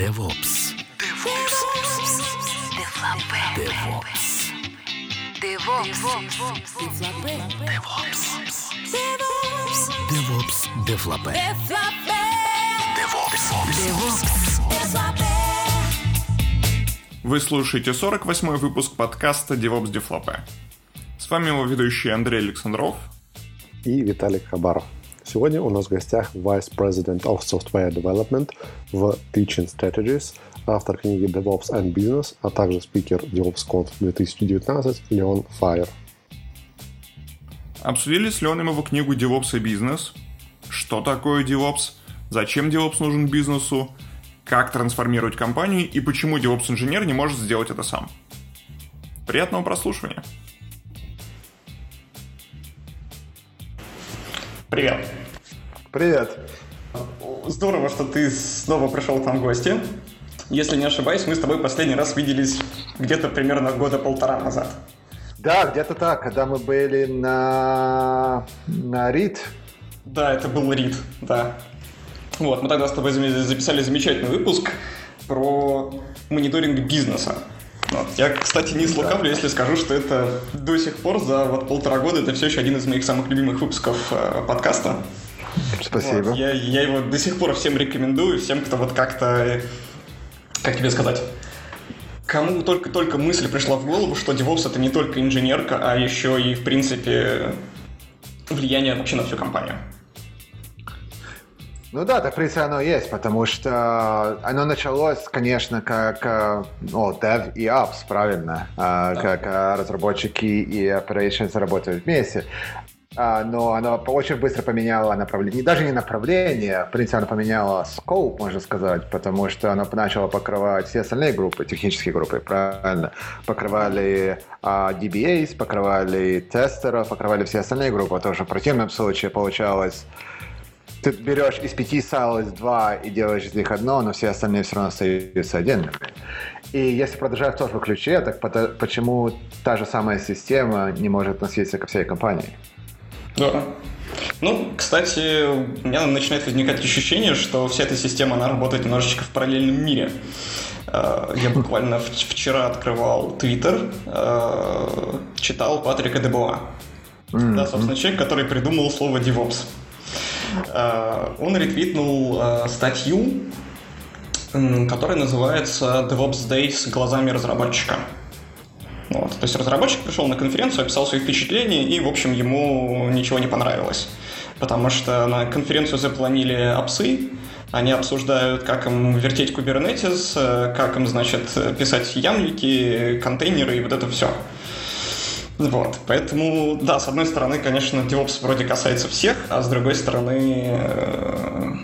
DevOps. DevOps. DevOps. DevOps. DevOps. Девлапе. DevOps. Вы слушаете 48-й выпуск подкаста DevOps Дефлопе. С вами его ведущий Андрей Александров. и Виталик Хабаров. Сегодня у нас в гостях Vice President of Software Development в Teaching Strategies, автор книги DevOps and Business, а также спикер DevOps 2019 Леон Файер. Обсудили с Леоном его книгу DevOps и бизнес. Что такое DevOps? Зачем DevOps нужен бизнесу? Как трансформировать компании и почему DevOps-инженер не может сделать это сам? Приятного прослушивания! Привет. Привет! Здорово, что ты снова пришел к нам в гости. Если не ошибаюсь, мы с тобой последний раз виделись где-то примерно года полтора назад. Да, где-то так, когда мы были на, на РИД. Да, это был Рид, да. Вот, мы тогда с тобой записали замечательный выпуск про мониторинг бизнеса. Вот. Я, кстати, не слукавлю, если скажу, что это до сих пор за вот полтора года это все еще один из моих самых любимых выпусков э, подкаста. Спасибо. Вот, я, я его до сих пор всем рекомендую, всем, кто вот как-то, как тебе сказать, кому только-только мысль пришла в голову, что DevOps это не только инженерка, а еще и, в принципе, влияние вообще на всю компанию. Ну да, так в принципе оно есть, потому что оно началось, конечно, как э, ну, Dev и Ops, правильно? А, Как э, разработчики и operations работают вместе. А, но оно очень быстро поменяло направление, даже не направление, в принципе, оно поменяло scope, можно сказать, потому что оно начало покрывать все остальные группы, технические группы, правильно? Покрывали а, DBAs, покрывали тестеров, покрывали все остальные группы, тоже в противном случае получалось ты берешь из пяти silos два и делаешь из них одно, но все остальные все равно остаются отдельными. И если продолжать в том же ключе, так почему та же самая система не может относиться ко всей компании? Да. Ну, кстати, у меня начинает возникать ощущение, что вся эта система, она работает немножечко в параллельном мире. Э, Я буквально вчера открывал Твиттер, э, читал Патрика Дебуа. Да, собственно, человек, который придумал слово DevOps. Э, Он ретвитнул статью, которая называется DevOps Days глазами разработчика. Вот. То есть разработчик пришел на конференцию, описал свои впечатления, и, в общем, ему ничего не понравилось. Потому что на конференцию запланили апсы, они обсуждают, как им вертеть Kubernetes, как им, значит, писать ямлики, контейнеры и вот это все. Вот, поэтому, да, с одной стороны, конечно, DevOps вроде касается всех, а с другой стороны, э,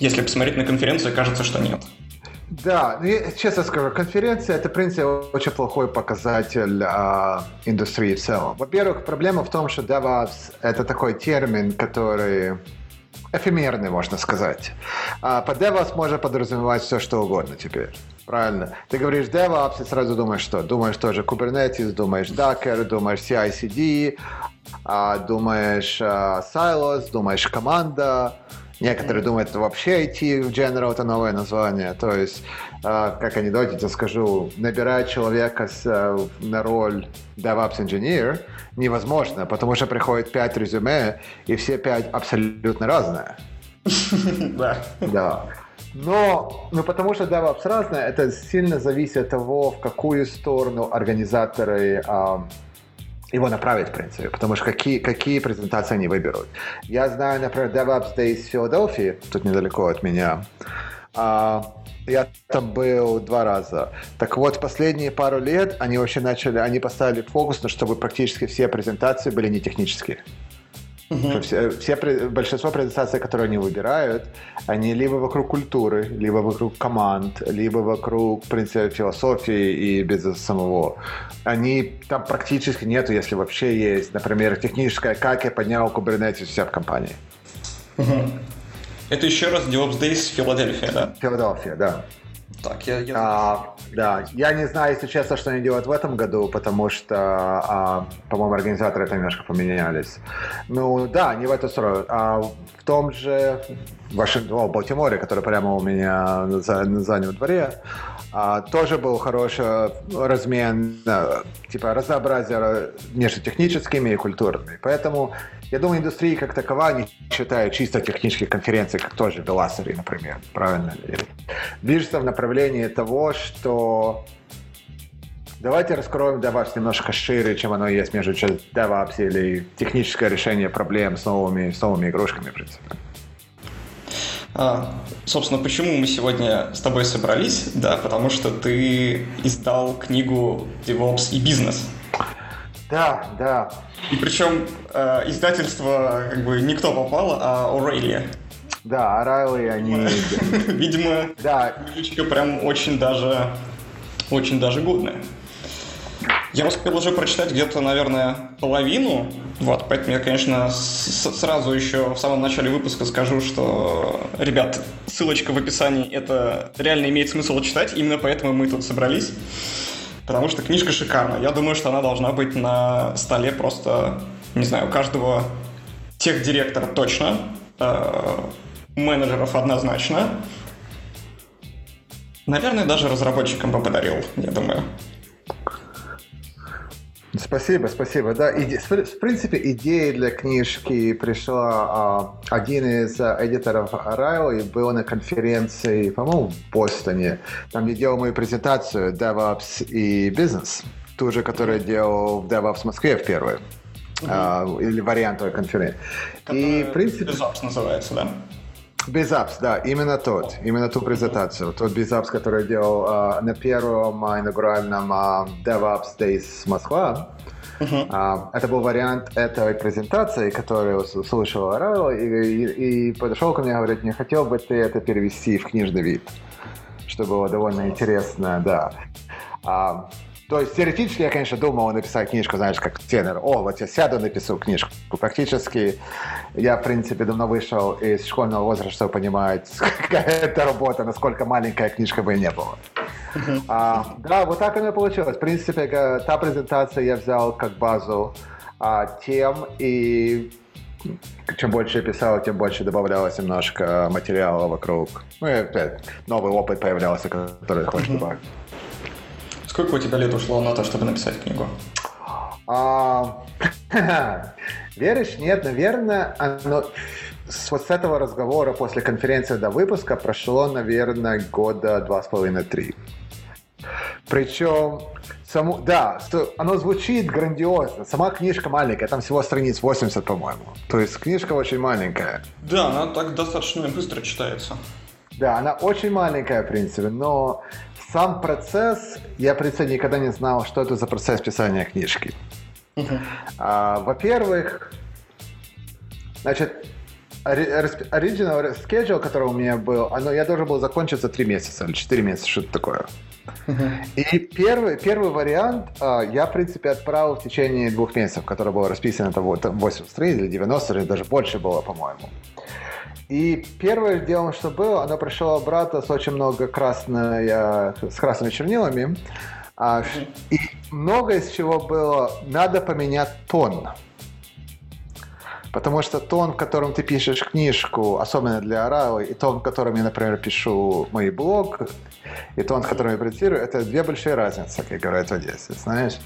если посмотреть на конференцию, кажется, что нет. Да, ну, я честно скажу, конференция это, в принципе, очень плохой показатель а, индустрии в целом. Во-первых, проблема в том, что DevOps это такой термин, который эфемерный, можно сказать. А, под DevOps можно подразумевать все, что угодно теперь. Правильно. Ты говоришь DevOps и сразу думаешь что? Думаешь тоже Kubernetes, думаешь Docker, думаешь CI/CD, а, думаешь а, Silos, думаешь команда. Некоторые думают, это вообще IT в General это новое название. То есть, а, как анекдоте тебе скажу, набирать человека с, а, на роль DevOps Engineer невозможно, потому что приходит пять резюме, и все пять абсолютно разные. Да. Да. Но, ну потому что DevOps разное, это сильно зависит от того, в какую сторону организаторы его направить, в принципе, потому что какие, какие презентации они выберут. Я знаю, например, DevOps Days в Филадельфии, тут недалеко от меня. А, я там был два раза. Так вот, последние пару лет они вообще начали, они поставили фокус, на чтобы практически все презентации были не технические. Что Все, все большинство презентаций, которые они выбирают, они либо вокруг культуры, либо вокруг команд, либо вокруг, в принципе, философии и бизнеса самого. Они там практически нету, если вообще есть, например, техническая, как я поднял Kubernetes себя в компании. Это еще раз DevOps Days Филадельфия, да? Филадельфия, да. Так, я... я... А, да, я не знаю, если честно, что они делают в этом году, потому что, а, по-моему, организаторы это немножко поменялись. Ну да, они в эту сторону. А в том же Вашингтон, о, Балтиморе, который прямо у меня на заднем дворе, а, тоже был хороший размен, а, типа разнообразие между техническими и культурными. Поэтому я думаю, индустрия как такова не считает чисто технических конференций, как тоже Velocity, например, правильно? Движется в направлении того, что Давайте раскроем DevOps немножко шире, чем оно есть между DevOps или техническое решение проблем с новыми, с новыми игрушками, в принципе. А, собственно, почему мы сегодня с тобой собрались? Да, потому что ты издал книгу DevOps и бизнес. Да, да. И причем э, издательство как бы не кто попало, а Aurelia. Да, O'Reilly, они... Видимо, да. книжечка прям очень даже, очень даже годная. Я успел уже прочитать где-то, наверное, половину, вот, поэтому я, конечно, сразу еще в самом начале выпуска скажу, что, ребят, ссылочка в описании, это реально имеет смысл читать, именно поэтому мы тут собрались, потому что книжка шикарная. Я думаю, что она должна быть на столе просто, не знаю, у каждого тех директора точно, э, менеджеров однозначно, Наверное, даже разработчикам бы подарил, я думаю. Спасибо, спасибо. Да, иде... в принципе, идея для книжки пришла а, один из эдиторов Райл и был на конференции, по-моему, в Бостоне. Там я делал мою презентацию DevOps и бизнес, ту же, которую делал в DevOps Москве в первой. Угу. А, или вариант той конференции. и, в принципе... DevOps называется, да? Безапс, да, именно тот, именно ту презентацию. Тот Безапс, который я делал uh, на первом uh, инаугуральном uh, DevOps Days Москва. Uh-huh. Uh, это был вариант этой презентации, которую слышал Орел, и, и, и подошел ко мне и говорит, не хотел бы ты это перевести в книжный вид, что было довольно интересно, да. Uh, то есть теоретически я, конечно, думал написать книжку, знаешь, как тенор. О, вот я сяду, напишу книжку. Практически я, в принципе, давно вышел из школьного возраста, чтобы понимать, какая это работа, насколько маленькая книжка бы и не была. А, да, вот так оно и получилось. В принципе, та презентация я взял как базу а, тем, и чем больше я писал, тем больше добавлялось немножко материала вокруг. Ну, и новый опыт появлялся, который хочешь добавить. Сколько у тебя лет ушло на то, чтобы написать книгу? А, веришь? Нет, наверное, оно вот с этого разговора после конференции до выпуска прошло, наверное, года два с половиной-три. Причем, саму, да, оно звучит грандиозно. Сама книжка маленькая, там всего страниц 80, по-моему. То есть книжка очень маленькая. Да, она так достаточно быстро читается. Да, она очень маленькая, в принципе, но сам процесс, я, в принципе, никогда не знал, что это за процесс писания книжки. Uh-huh. А, во-первых, значит, original schedule, который у меня был, оно, я должен был закончить за 3 месяца или 4 месяца, что-то такое. Uh-huh. И первый, первый вариант а, я, в принципе, отправил в течение двух месяцев, который был расписан, это 83 или 90, или даже больше было, по-моему. И первое дело, что было, оно пришло обратно с очень много красной, с красными чернилами. А, и много из чего было, надо поменять тон. Потому что тон, в котором ты пишешь книжку, особенно для Орала, и тон, в котором я, например, пишу мой блог, и тон, в котором я презентирую, это две большие разницы, как говорят в Одессе, знаешь.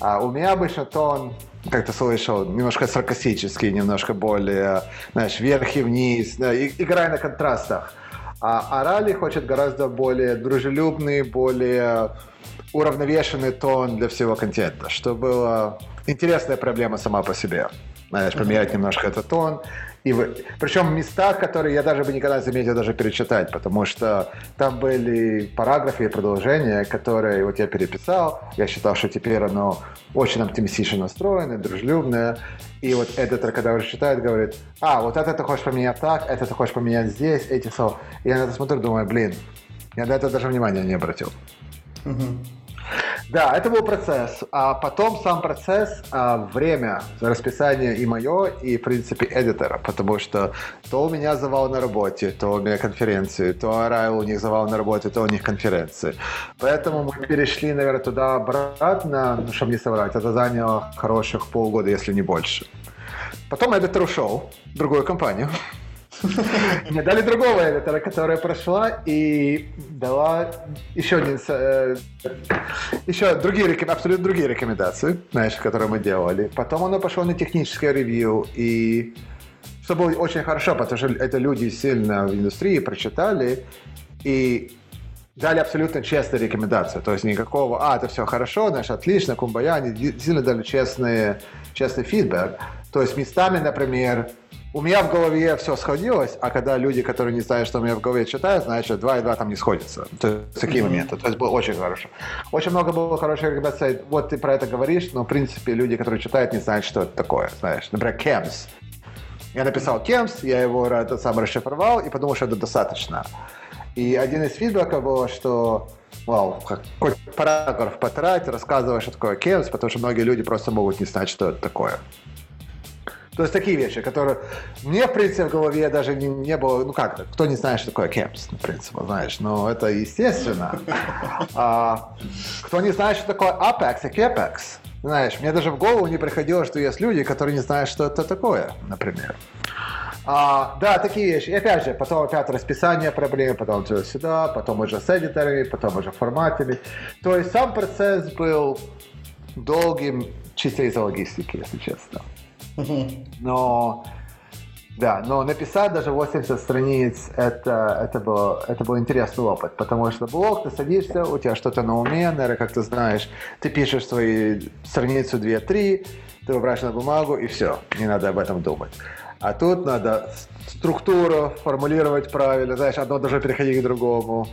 А у меня обычно тон, как ты слышал, немножко саркастический, немножко более, знаешь, вверх и вниз, и, играя на контрастах. А Арали хочет гораздо более дружелюбный, более уравновешенный тон для всего контента, что было интересная проблема сама по себе. Знаешь, поменять немножко этот тон и вы... Причем в местах, которые я даже бы никогда не заметил даже перечитать, потому что там были параграфы и продолжения, которые вот я переписал. Я считал, что теперь оно очень оптимистично настроено, дружелюбное. И вот этот, когда уже читает, говорит, а, вот это ты хочешь поменять так, это ты хочешь поменять здесь, эти слова. Я на это смотрю, думаю, блин, я на это даже внимания не обратил. Uh-huh. Да, это был процесс. А потом сам процесс, а, время, расписание и мое, и, в принципе, эдитора, потому что то у меня завал на работе, то у меня конференции, то Арайл у них завал на работе, то у них конференции. Поэтому мы перешли, наверное, туда-обратно, ну, чтобы не соврать. Это заняло хороших полгода, если не больше. Потом эдитор ушел в другую компанию. Мне дали другого эдитора, которая прошла и дала еще один, э, еще другие, абсолютно другие рекомендации, знаешь, которые мы делали. Потом оно пошло на техническое ревью, и что было очень хорошо, потому что это люди сильно в индустрии прочитали, и дали абсолютно честные рекомендации. То есть никакого, а, это все хорошо, знаешь, отлично, кумбая, они действительно дали честные, честный фидбэк. То есть местами, например, у меня в голове все сходилось, а когда люди, которые не знают, что у меня в голове читают, значит, два и два там не сходятся. То есть такие mm-hmm. моменты. То есть было очень хорошо. Очень много было хороших рекомендаций. Вот ты про это говоришь, но в принципе люди, которые читают, не знают, что это такое. Знаешь, например, Кемс. Я написал Кемс, я его это сам расшифровал и подумал, что это достаточно. И один из фидбэков было, что вау, какой параграф потратить, рассказывая, что такое Кемс, потому что многие люди просто могут не знать, что это такое. То есть такие вещи, которые мне, в принципе, в голове даже не, не было, ну как-то, кто не знает, что такое кемпс, в принципе, знаешь, но это естественно. А, кто не знает, что такое Apex и Capex, знаешь, мне даже в голову не приходило, что есть люди, которые не знают, что это такое, например. А, да, такие вещи. И опять же, потом опять расписание проблемы, потом сюда, потом уже с эдиторами, потом уже форматами. То есть сам процесс был долгим чисто из-за логистики, если честно. Но да, но написать даже 80 страниц, это, это, был, это был интересный опыт, потому что блог, ты садишься, у тебя что-то на уме, наверное, как ты знаешь, ты пишешь свои страницу 2-3, ты выбираешь на бумагу, и все, не надо об этом думать. А тут надо структуру формулировать правильно, знаешь, одно должно переходить к другому.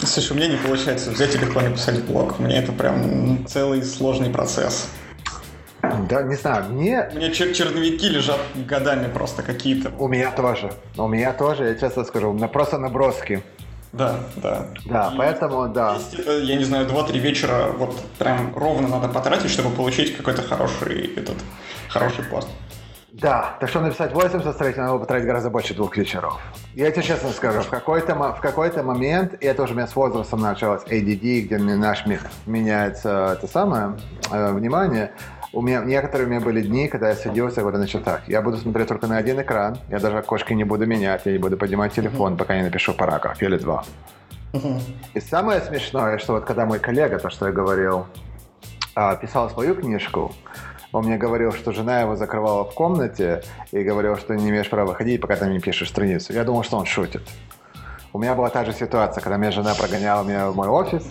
Слушай, у меня не получается взять и легко написать блог. Мне это прям целый сложный процесс. Да, не знаю, мне... У меня чер черновики лежат годами просто какие-то. У меня тоже. У меня тоже, я честно скажу, у меня просто наброски. Да, да. Да, и поэтому, да. Есть, это, я не знаю, 2-3 вечера вот прям ровно надо потратить, чтобы получить какой-то хороший этот, хороший пост. Да, так что написать 80 страниц надо потратить гораздо больше двух вечеров. Я тебе честно скажу, в какой-то, в какой-то момент, и это уже у меня с возрастом началось, ADD, где наш меняется это самое, э, внимание, у меня, некоторые у меня были дни, когда я садился говорю, значит так, я буду смотреть только на один экран, я даже окошки не буду менять, я не буду поднимать телефон, пока не напишу параграф или два. И самое смешное, что вот когда мой коллега, то, что я говорил, а, писал свою книжку, он мне говорил, что жена его закрывала в комнате и говорил, что не имеешь права выходить, пока ты не пишешь страницу. Я думал, что он шутит. У меня была та же ситуация, когда моя жена прогоняла меня в мой офис,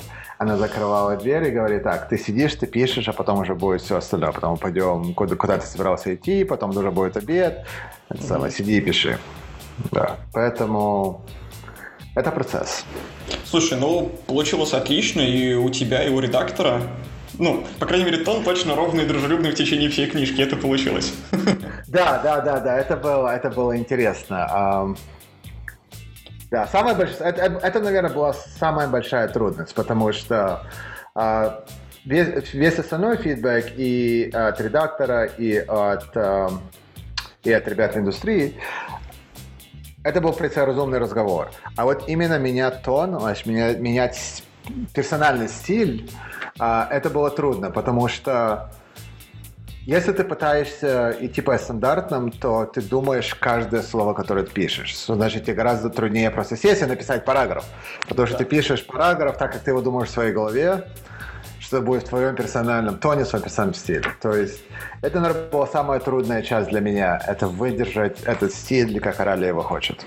она закрывала дверь и говорит, так, ты сидишь, ты пишешь, а потом уже будет все остальное. Потом пойдем, куда, куда ты собирался идти, потом уже будет обед. Это самое, сиди и пиши. Да, поэтому это процесс. Слушай, ну, получилось отлично, и у тебя, и у редактора ну, по крайней мере, тон точно ровный и дружелюбный в течение всей книжки. Это получилось. Да, да, да, да, это было, это было интересно. Да, самая большая, это, это, наверное, была самая большая трудность, потому что а, весь, весь основной фидбэк и от редактора, и от, а, и от ребят индустрии, это был разумный разговор. А вот именно менять тон, менять, менять персональный стиль, а, это было трудно, потому что если ты пытаешься идти по стандартным, то ты думаешь каждое слово, которое ты пишешь. Значит, тебе гораздо труднее просто сесть и написать параграф. Потому что да. ты пишешь параграф так, как ты его думаешь в своей голове, что будет в твоем персональном тоне, в своем персональном стиле. То есть это, наверное, была самая трудная часть для меня. Это выдержать этот стиль, как Орали его хочет.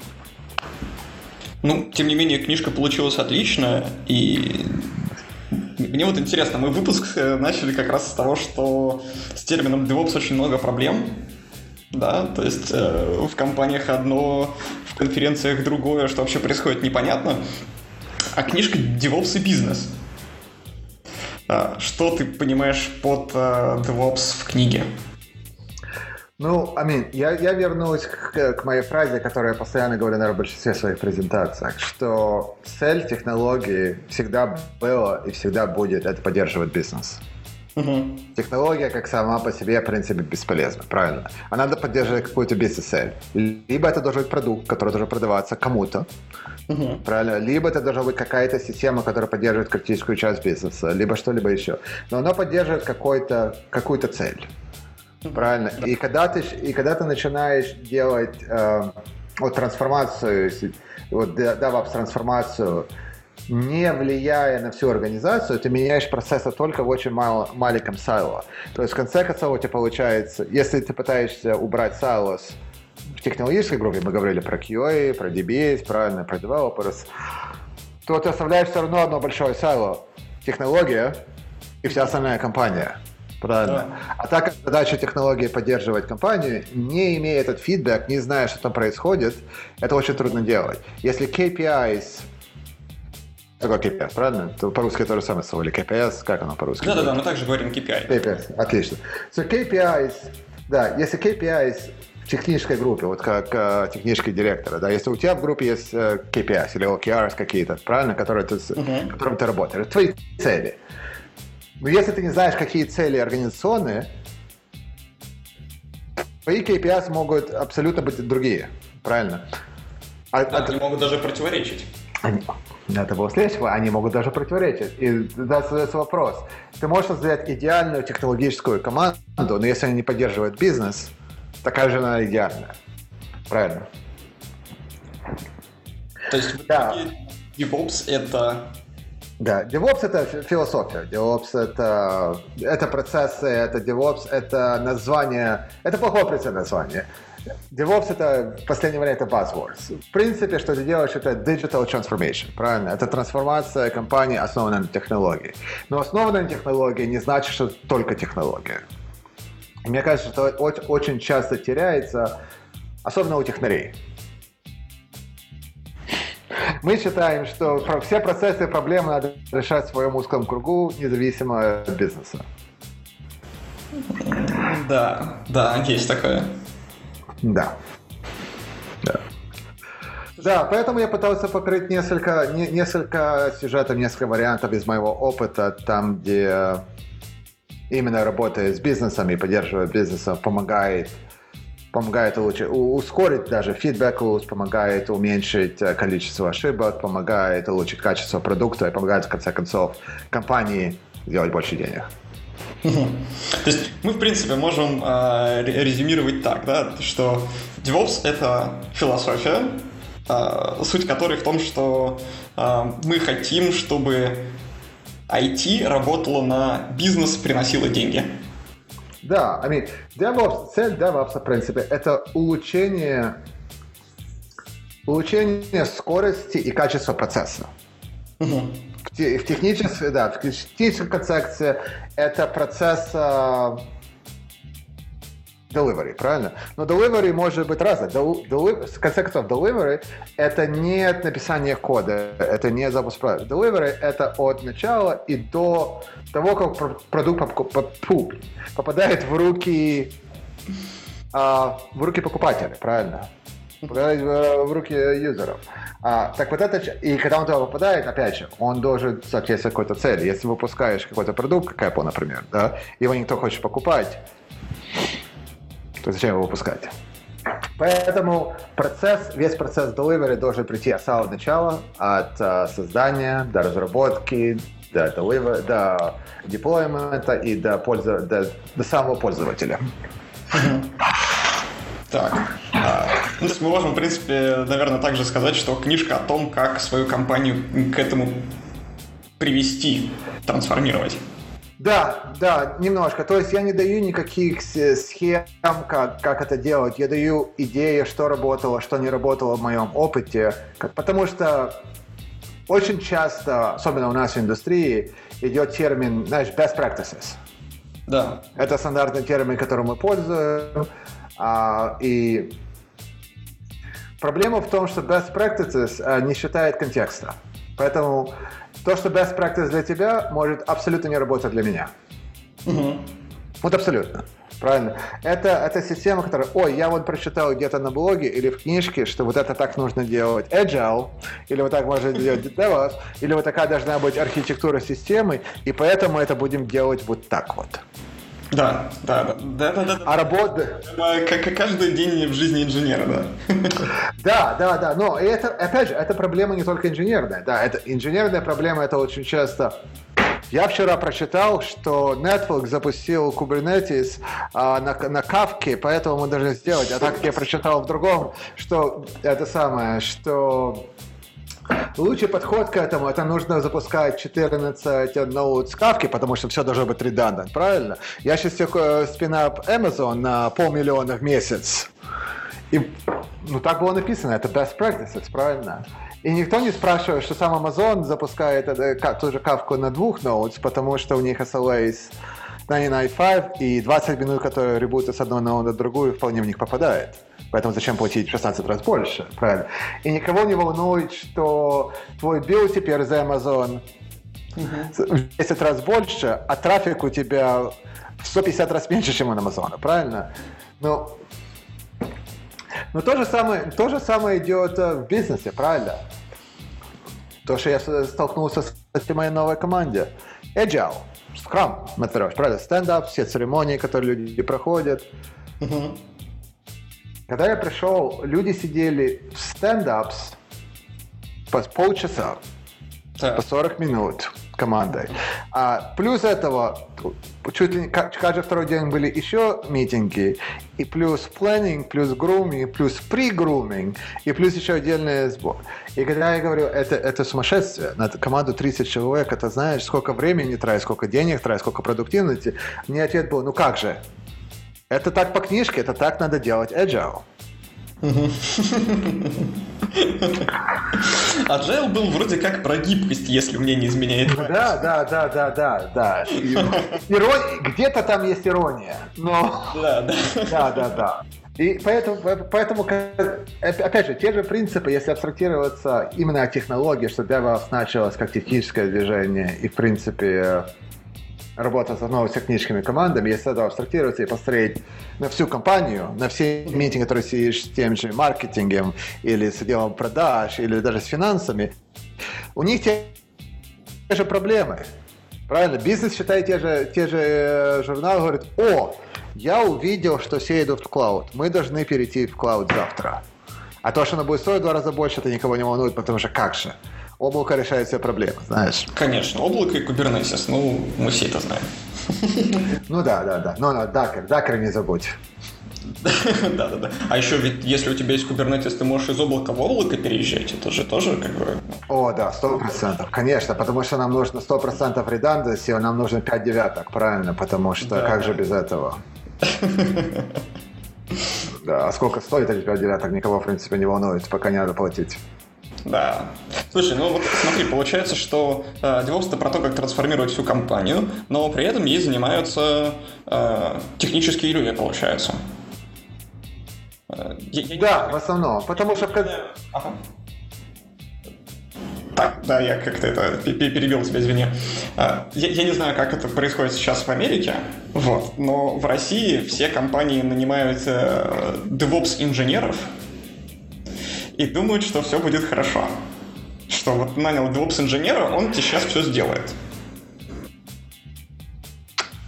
Ну, тем не менее, книжка получилась отличная, и мне вот интересно, мы выпуск э, начали как раз с того, что с термином DevOps очень много проблем, да, то есть э, в компаниях одно, в конференциях другое, что вообще происходит непонятно. А книжка DevOps и бизнес. А, что ты понимаешь под э, DevOps в книге? Ну, Амин, я, я вернусь к, к моей фразе, которую я постоянно говорю на большинстве своих презентациях, что цель технологии всегда была и всегда будет это поддерживать бизнес. Угу. Технология как сама по себе, в принципе, бесполезна, правильно? А надо поддерживать какую-то бизнес-цель. Либо это должен быть продукт, который должен продаваться кому-то, угу. правильно? Либо это должна быть какая-то система, которая поддерживает критическую часть бизнеса, либо что-либо еще. Но она поддерживает какую-то какую-то цель. Правильно. И когда ты, и когда ты начинаешь делать, э, вот трансформацию, вот DevOps трансформацию, не влияя на всю организацию, ты меняешь процессы только в очень мало, маленьком сайло. То есть в конце концов у тебя получается, если ты пытаешься убрать сайлос в технологической группе, мы говорили про QA, про DBA, правильно, про developers, то ты оставляешь все равно одно большое сайло. Технология и вся остальная компания. Правильно. Да. А так как задача технологии поддерживать компанию, не имея этот фидбэк, не зная, что там происходит, это очень трудно делать. Если KPIs такое KPI, правильно? То по-русски то же самое слово, или KPS, как оно по-русски? Да-да-да, мы также говорим KPI. KPS, отлично. So KPIs, да, если KPIs в технической группе, вот как э, технический директор, да, если у тебя в группе есть э, KPIs или OKRs какие-то, правильно, которые ты, uh-huh. которым ты работаешь, твои цели. Но если ты не знаешь, какие цели организационные, твои KPIs могут абсолютно быть другие, правильно? А, да, а, они могут даже противоречить. Они, это было следующего, они могут даже противоречить. И задается вопрос. Ты можешь создать идеальную технологическую команду, но если они не поддерживают бизнес, такая же она идеальная. Правильно? То есть да. DevOps это да, DevOps это философия, DevOps это, это процессы, это DevOps это название, это плохое прицельное название. DevOps это в последнее время это buzzwords. В принципе, что ты делаешь, это digital transformation, правильно? Это трансформация компании, основанная на технологии. Но основанная на технологии не значит, что только технология. Мне кажется, что очень часто теряется, особенно у технарей. Мы считаем, что все процессы и проблемы надо решать в своем узком кругу, независимо от бизнеса. Да, да, есть такое. Да. Да. Да, поэтому я пытался покрыть несколько, не, несколько сюжетов, несколько вариантов из моего опыта, там, где именно работая с бизнесом и поддерживая бизнесом помогает помогает лучше ускорить даже фидбэк, помогает уменьшить э, количество ошибок, помогает улучшить качество продукта и помогает, в конце концов, компании сделать больше денег. То есть мы, в принципе, можем э, резюмировать так, да, что DevOps — это философия, э, суть которой в том, что э, мы хотим, чтобы IT работало на бизнес, приносило деньги. Да, I mean, DevOps, цель DevOps, в принципе, это улучшение, улучшение скорости и качества процесса. Uh-huh в технической, да, в технической концепции это процесс uh, delivery, правильно? Но delivery может быть разный. Deli- в конце концов, delivery — это не написание кода, это не запуск продукта. Delivery — это от начала и до того, как продукт попадает в руки, uh, в руки покупателя, правильно? в руки юзеров. А, так вот это, и когда он туда попадает, опять же, он должен соответствовать какой-то цели. Если выпускаешь какой-то продукт, как Apple, например, да, его никто хочет покупать, то зачем его выпускать? Поэтому процесс, весь процесс delivery должен прийти от самого начала, от uh, создания до разработки, до, deliver, до деплоймента и до, пользу, до, до самого пользователя. Так. А, ну, то есть мы можем, в принципе, наверное, также сказать, что книжка о том, как свою компанию к этому привести, трансформировать. Да, да, немножко. То есть я не даю никаких схем, как, как это делать. Я даю идеи, что работало, что не работало в моем опыте. Потому что очень часто, особенно у нас в индустрии, идет термин, знаешь, best practices. Да. Это стандартный термин, которым мы пользуемся. А, и проблема в том, что best practices а, не считает контекста. Поэтому то, что best practice для тебя, может абсолютно не работать для меня. Угу. Вот абсолютно. Правильно. Это, это система, которая, ой, я вот прочитал где-то на блоге или в книжке, что вот это так нужно делать agile, или вот так можно делать DevOps, или вот такая должна быть архитектура системы, и поэтому это будем делать вот так вот. Да, да, да, да, да, да. А работа... Как каждый день в жизни инженера, да. Да, да, да. Но это, опять же, это проблема не только инженерная. Да, это инженерная проблема, это очень часто Я вчера прочитал, что Netflix запустил Kubernetes а, на, на кавке, поэтому мы должны сделать. А так я прочитал в другом, что это самое, что Лучший подход к этому, это нужно запускать 14 ноут с кавки, потому что все должно быть redundant, правильно? Я сейчас спинап Amazon на полмиллиона в месяц. И, ну, так было написано, это best practices, правильно? И никто не спрашивает, что сам Amazon запускает э, как, ту же кавку на двух ноутс, потому что у них SLAs 99.5 и 20 минут, которые ребуты с одной на другую, вполне в них попадает. Поэтому зачем платить в 16 раз больше, правильно? И никого не волнует, что твой bill теперь за Amazon в 10 раз больше, а трафик у тебя в 150 раз меньше, чем у Amazon, правильно? Но но то же самое, то же самое идет э, в бизнесе, правильно? То, что я столкнулся с этой моей новой команде. Agile, Scrum, методология, правильно? Стендап, все церемонии, которые люди проходят. Угу. Когда я пришел, люди сидели в стендапс по полчаса, так. по 40 минут командой. А плюс этого, чуть ли не каждый второй день были еще митинги, и плюс планинг, плюс груминг, плюс при-груминг, и плюс еще отдельный сбор. И когда я говорю, это, это сумасшествие, на команду 30 человек, это знаешь, сколько времени тратить, сколько денег тратить, сколько продуктивности, мне ответ был, ну как же, это так по книжке, это так надо делать agile. Agile был вроде как про гибкость, если мне не изменяет Да, да, да, да, да, да. Ирония, где-то там есть ирония, но... Да, да. Да, да, да. И поэтому, поэтому, опять же, те же принципы, если абстрактироваться именно от технологии, что DevOps началось как техническое движение, и, в принципе, работа с новыми техническими командами, если это абстрактироваться и построить на всю компанию, на все митинги, которые сидишь с тем же маркетингом или с отделом продаж, или даже с финансами, у них те, же проблемы. Правильно? Бизнес считает те же, те же э, журналы, говорит, о, я увидел, что все идут в клауд, мы должны перейти в клауд завтра. А то, что оно будет стоить в два раза больше, это никого не волнует, потому что как же? Облако решает все проблемы, знаешь. Конечно, облако и Kubernetes, ну, мы все это знаем. Ну да, да, да. Но, но Дакер, Дакер не забудь. Да, да, да. А еще ведь если у тебя есть Kubernetes, ты можешь из облака в облако переезжать. Это же тоже как бы... О, да, сто процентов. Конечно, потому что нам нужно сто процентов redundancy, а нам нужно 5 девяток, правильно? Потому что да. как же без этого? Да, а сколько стоит эти 5 девяток, никого, в принципе, не волнует, пока не надо платить. Да. Слушай, ну вот смотри, получается, что э, DevOps это про то, как трансформировать всю компанию, но при этом ей занимаются э, технические люди, получается. Э, я, я да, в основном. Потому что... Ага. Так, да, я как-то это перебил тебя, извини. Э, я, я не знаю, как это происходит сейчас в Америке, вот, но в России все компании нанимают э, DevOps-инженеров, и думают, что все будет хорошо. Что вот нанял DevOps-инженера, он сейчас все сделает.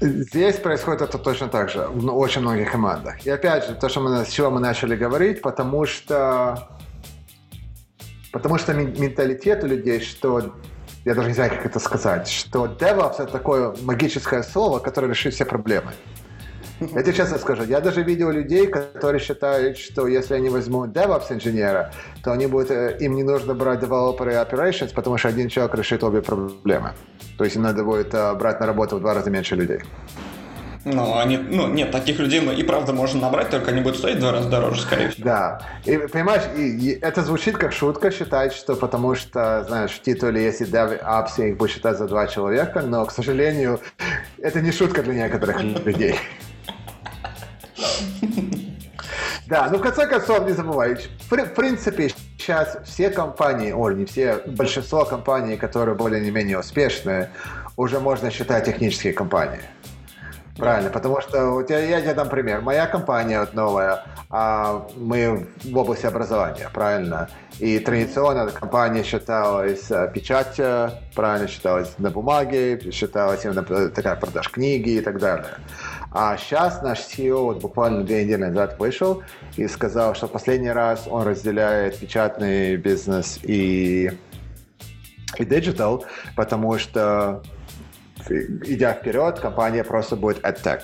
Здесь происходит это точно так же в очень многих командах. И опять же, то, что мы, с чего мы начали говорить, потому что потому что менталитет у людей, что я даже не знаю, как это сказать, что DevOps это такое магическое слово, которое решит все проблемы. Я тебе честно скажу, я даже видел людей, которые считают, что если они возьмут DevOps инженера, то они будут, э, им не нужно брать developer и operations, потому что один человек решит обе проблемы. То есть им надо будет э, брать на работу в два раза меньше людей. Ну, они, ну, нет, таких людей и правда можно набрать, только они будут стоить в два раза дороже, скорее всего. Да. И, понимаешь, и, и это звучит как шутка считать, что потому что, знаешь, в титуле есть DevOps, их будет считать за два человека, но, к сожалению, это не шутка для некоторых людей. Да, ну в конце концов, не забывай, в, принципе, сейчас все компании, ой, не все, большинство компаний, которые более не менее успешные, уже можно считать технические компании. Правильно, потому что у тебя, я тебе дам пример. Моя компания вот новая, а мы в области образования, правильно? И традиционно компания считалась э, печать, э, правильно считалась на бумаге, считалась именно такая продаж книги и так далее. А сейчас наш CEO вот буквально две недели назад вышел и сказал, что последний раз он разделяет печатный бизнес и, и digital, потому что идя вперед, компания просто будет EdTech.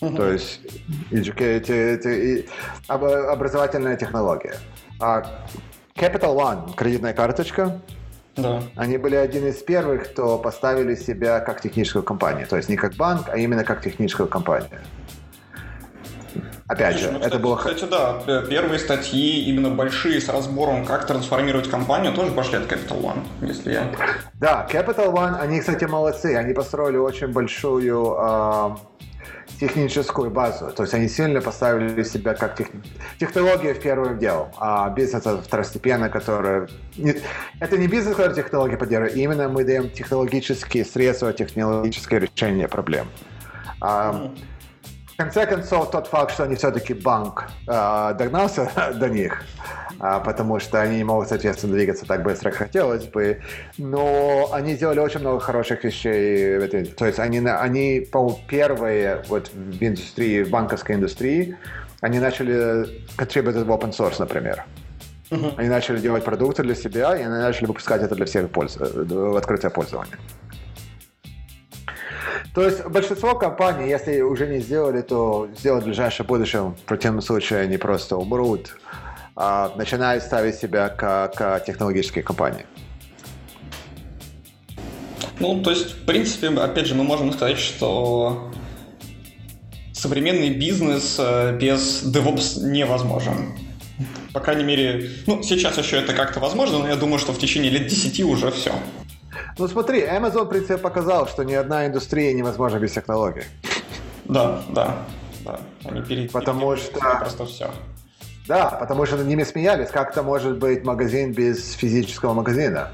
То есть educate, образовательная технология. А Capital One, кредитная карточка, да. Они были один из первых, кто поставили себя как техническую компанию. То есть не как банк, а именно как техническую компанию. Опять же, ну, это кстати, было... Кстати, да, первые статьи, именно большие, с разбором, как трансформировать компанию, тоже пошли от Capital One, если я... Да, Capital One, они, кстати, молодцы. Они построили очень большую э, техническую базу. То есть они сильно поставили себя как тех... технология в первым делом, а бизнес это второстепенно, который... Это не бизнес, который технологии поддерживает, именно мы даем технологические средства, технологическое решение проблем. А, в конце концов, тот факт, что они все-таки банк э, догнался до них, потому что они не могут, соответственно, двигаться так быстро, как хотелось бы, но они сделали очень много хороших вещей. То есть они, они по первые вот в индустрии, в банковской индустрии, они начали contribute в open source, например. Uh-huh. Они начали делать продукты для себя, и они начали выпускать это для всех польз... в открытое пользование. То есть большинство компаний, если уже не сделали, то сделают в ближайшем будущем. В противном случае они просто умрут, а начинают ставить себя как технологические компании. Ну, то есть, в принципе, опять же, мы можем сказать, что современный бизнес э, без DevOps невозможен. По крайней мере, ну, сейчас еще это как-то возможно, но я думаю, что в течение лет 10 уже все. Ну смотри, Amazon, в принципе, показал, что ни одна индустрия невозможна без технологий. Да, да, да. Они перед, потому что... просто все. Да, потому что над ними смеялись. Как то может быть магазин без физического магазина?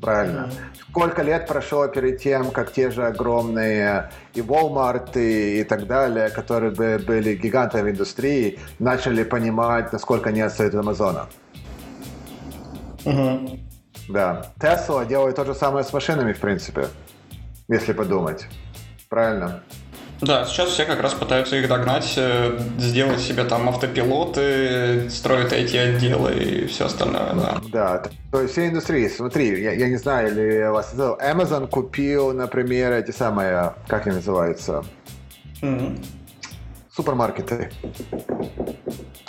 Правильно. Mm-hmm. Сколько лет прошло перед тем, как те же огромные и Walmart и, и так далее, которые бы были гигантами индустрии, начали понимать, насколько они отстают от Амазона. Mm-hmm. Да. Tesla делает то же самое с машинами, в принципе, если подумать. Правильно? Да, сейчас все как раз пытаются их догнать, э, сделать себе там автопилоты, строят эти отделы и все остальное, да. Да, то есть все индустрии, смотри, я, я не знаю, или вас это Amazon купил, например, эти самые, как они называются? Mm-hmm. Супермаркеты.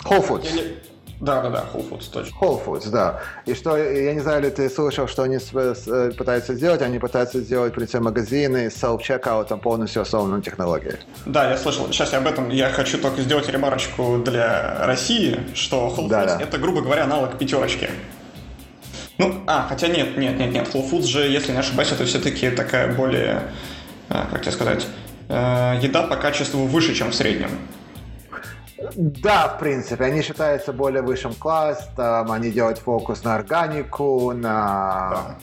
Whole Foods. Да, да, да, Whole Foods, точно. Whole Foods, да. И что, я не знаю, ли ты слышал, что они э, пытаются сделать? Они пытаются сделать, при магазины с self-checkout полностью основан на технологии. Да, я слышал. Сейчас я об этом, я хочу только сделать ремарочку для России, что Whole Foods да, да. это, грубо говоря, аналог пятерочки. Ну, а, хотя нет, нет, нет, нет. Whole Foods же, если не ошибаюсь, это все-таки такая более, э, как тебе сказать, э, еда по качеству выше, чем в среднем. Да, в принципе, они считаются более высшим классом, они делают фокус на органику, на...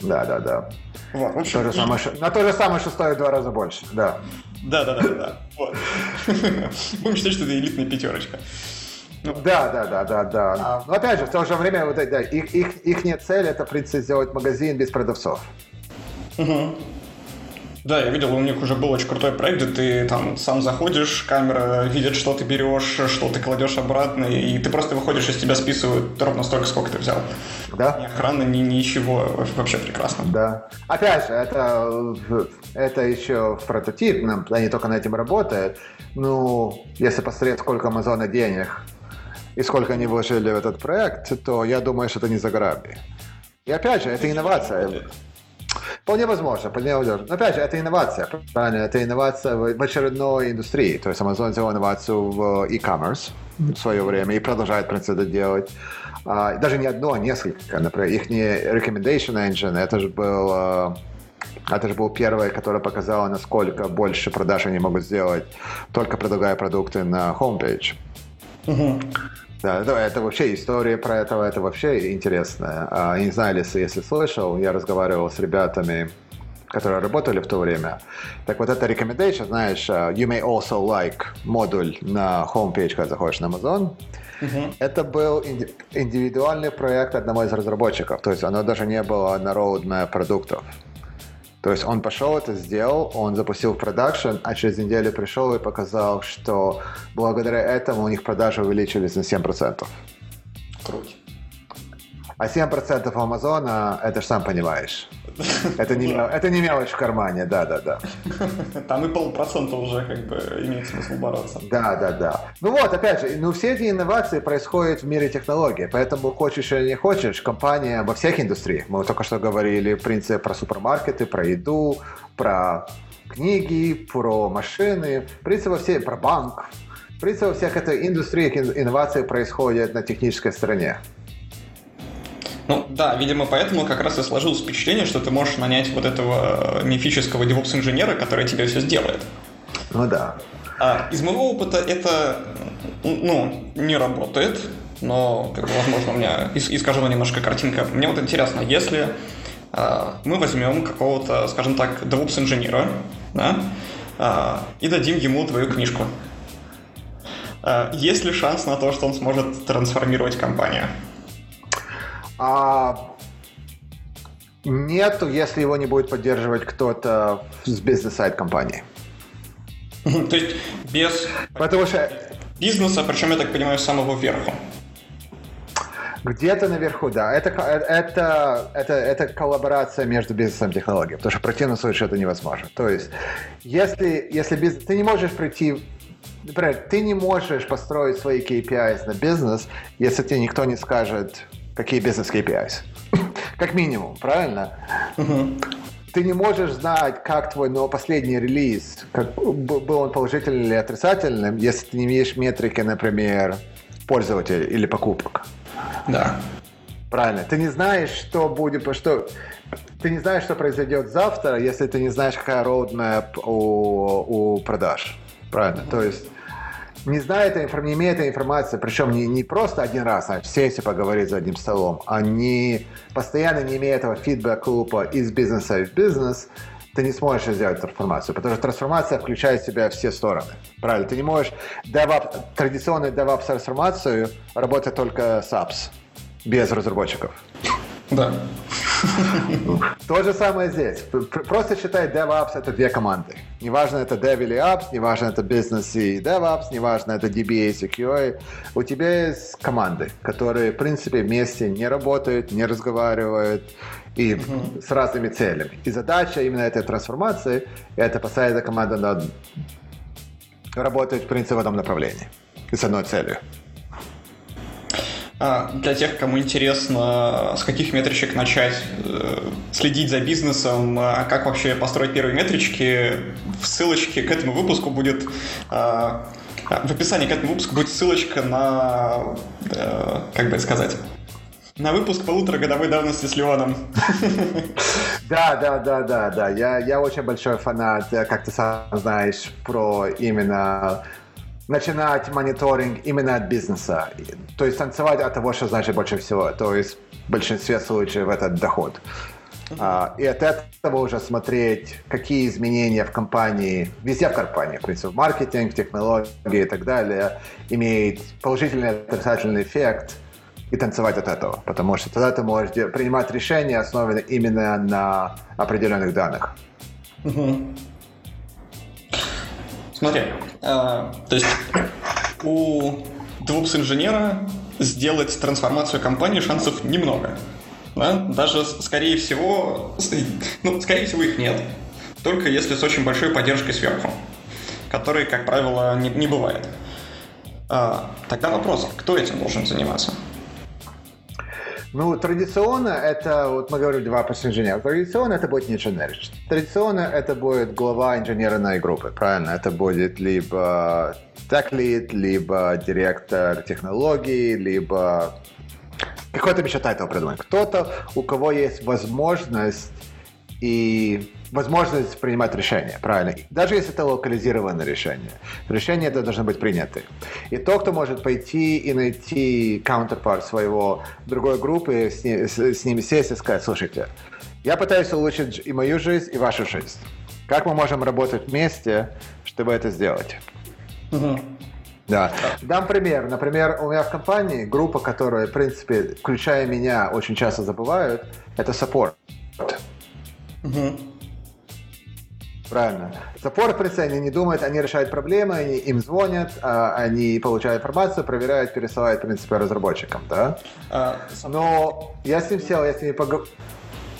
Да, да, да. Вот, общем, то же самое, на то же самое, что стоит в два раза больше, да. Да, да, да, да, да. Вот. Будем считать, что это элитная пятерочка. Ну. Да, да, да, да, да. А... Но опять же, в то же время вот, да, их, их, их цель это, в принципе, сделать магазин без продавцов. Угу. Да, я видел, у них уже был очень крутой проект, где ты там сам заходишь, камера видит, что ты берешь, что ты кладешь обратно, и ты просто выходишь, из тебя списывают ровно столько, сколько ты взял. Да. Ни охраны, ни ничего, вообще прекрасно. Да. Опять же, это, это еще прототипном, они только на этим работают. Ну, если посмотреть, сколько Амазона денег и сколько они вложили в этот проект, то я думаю, что это не за грабли. И опять же, это инновация. Вполне возможно, вполне возможно. Но опять же, это инновация, правильно? Это инновация в очередной индустрии. То есть Amazon сделал инновацию в e-commerce в свое время и продолжает, в принципе, это делать. А, даже не одно, а несколько. Например, их recommendation engine, это же был а, это же был первый, который показал, насколько больше продаж они могут сделать, только предлагая продукты на homepage. Uh-huh. Да, это, это вообще история про этого, это вообще интересная. А, не знаю, если, если слышал, я разговаривал с ребятами, которые работали в то время. Так вот, это recommendation, знаешь, uh, you may also like модуль на homepage, когда заходишь на Amazon. Uh-huh. Это был индивидуальный проект одного из разработчиков, то есть оно даже не было на roadmap продуктов. То есть он пошел это сделал, он запустил в продакшн, а через неделю пришел и показал, что благодаря этому у них продажи увеличились на 7%. Круто. А 7% Амазона, это же сам понимаешь. Это не, это не мелочь в кармане, да-да-да. Там и полпроцента уже как бы имеет смысл бороться. Да, да, да. Ну вот, опять же, ну все эти инновации происходят в мире технологий, поэтому хочешь или не хочешь, компания во всех индустриях. Мы только что говорили, в принципе, про супермаркеты, про еду, про книги, про машины, в принципе, во все, про банк. В принципе, во всех этих индустриях ин- инновации происходят на технической стороне. Ну да, видимо, поэтому как раз и сложилось впечатление, что ты можешь нанять вот этого э, мифического DevOps-инженера, который тебе все сделает. Ну да. А из моего опыта это, ну, не работает, но, как бы, возможно, у меня ис- искажена немножко картинка. Мне вот интересно, если а, мы возьмем какого-то, скажем так, DevOps-инженера, да, а, и дадим ему твою книжку, есть ли шанс на то, что он сможет трансформировать компанию? А нету, если его не будет поддерживать кто-то с бизнес-сайт компании. То есть без Потому что бизнеса, причем, я так понимаю, с самого верху. Где-то наверху, да. Это, ко- это, это, это коллаборация между бизнесом и технологией, потому что в противном случае это невозможно. То есть, если, если бизнес... Ты не можешь прийти... Например, ты не можешь построить свои KPIs на бизнес, если тебе никто не скажет, какие бизнес KPIs. Как минимум, правильно? Ты не можешь знать, как твой но последний релиз, как, был он положительным или отрицательным, если ты не имеешь метрики, например, пользователей или покупок. Да. Правильно. Ты не знаешь, что будет, что ты не знаешь, что произойдет завтра, если ты не знаешь, какая roadmap у, у продаж. Правильно. То есть не информации, не имея этой информации, причем не, не просто один раз, а сесть и поговорить за одним столом, не постоянно не имея этого фидбэк-лупа из бизнеса в бизнес, ты не сможешь сделать трансформацию, потому что трансформация включает в себя все стороны. Правильно, ты не можешь DevOps, традиционную DevOps трансформацию работать только с apps, без разработчиков. Да. То же самое здесь. Просто считай DevOps это две команды. Неважно это Dev или Apps, неважно это бизнес и DevOps, неважно это DBA и QA. У тебя есть команды, которые в принципе вместе не работают, не разговаривают и с разными целями. И задача именно этой трансформации это поставить команду на работать в принципе в одном направлении и с одной целью. А, Для тех, кому интересно, с каких метричек начать э, следить за бизнесом, а как вообще построить первые метрички, в ссылочке к этому выпуску будет а, в описании к этому выпуску будет ссылочка на, э, как бы сказать, на выпуск полуторагодовой давности с Леоном. Да, да, да, да, да. Я, я очень большой фанат, э, как ты сам знаешь, про именно начинать мониторинг именно от бизнеса. То есть танцевать от того, что значит больше всего. То есть в большинстве случаев это доход. А, и от этого уже смотреть, какие изменения в компании, везде в компании, в принципе, в маркетинг, технологии и так далее, имеет положительный отрицательный эффект, и танцевать от этого. Потому что тогда ты можешь принимать решения, основанные именно на определенных данных. Смотри, а, то есть у DevOps-инженера сделать трансформацию компании шансов немного. Да? Даже, скорее всего, ну, скорее всего, их нет. Только если с очень большой поддержкой сверху, которой, как правило, не, не бывает. А, тогда вопрос, кто этим должен заниматься? Ну, традиционно это, вот мы говорили два инженера, традиционно это будет не инженер. Традиционно это будет глава инженерной группы, правильно? Это будет либо lead, либо директор технологий, либо какой-то еще title придумать. Кто-то, у кого есть возможность и возможность принимать решения, правильно? Даже если это локализированное решение, решения это должны быть приняты. И тот, кто может пойти и найти counterpart своего другой группы, с, ни- с- с ними сесть и сказать, слушайте, я пытаюсь улучшить и мою жизнь, и вашу жизнь. Как мы можем работать вместе, чтобы это сделать? Да. Дам пример. Например, у меня в компании группа, которая, в принципе, включая меня, очень часто забывают, это support. Правильно. Принципе, они не думают, они решают проблемы, они им звонят, а, они получают информацию, проверяют, пересылают, в принципе, разработчикам, да? А, Но я с ним сел, я с ним поговорил.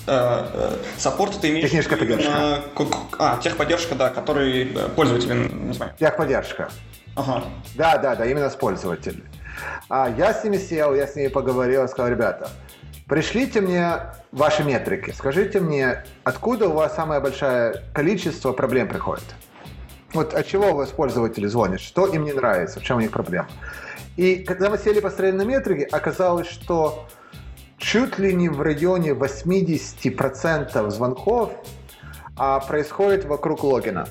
Э, э, саппорт ты имеешь Техническая поддержка. А, техподдержка, да, который э, пользователь, не знаю. Техподдержка. Ага. Да, да, да, именно с пользователями. А я с ними сел, я с ними поговорил, сказал, ребята, пришлите мне ваши метрики, скажите мне, откуда у вас самое большое количество проблем приходит? Вот от чего у вас пользователи звонят, что им не нравится, в чем у них проблема? И когда мы сели посмотрели на метрики, оказалось, что чуть ли не в районе 80% звонков а, происходит вокруг логина.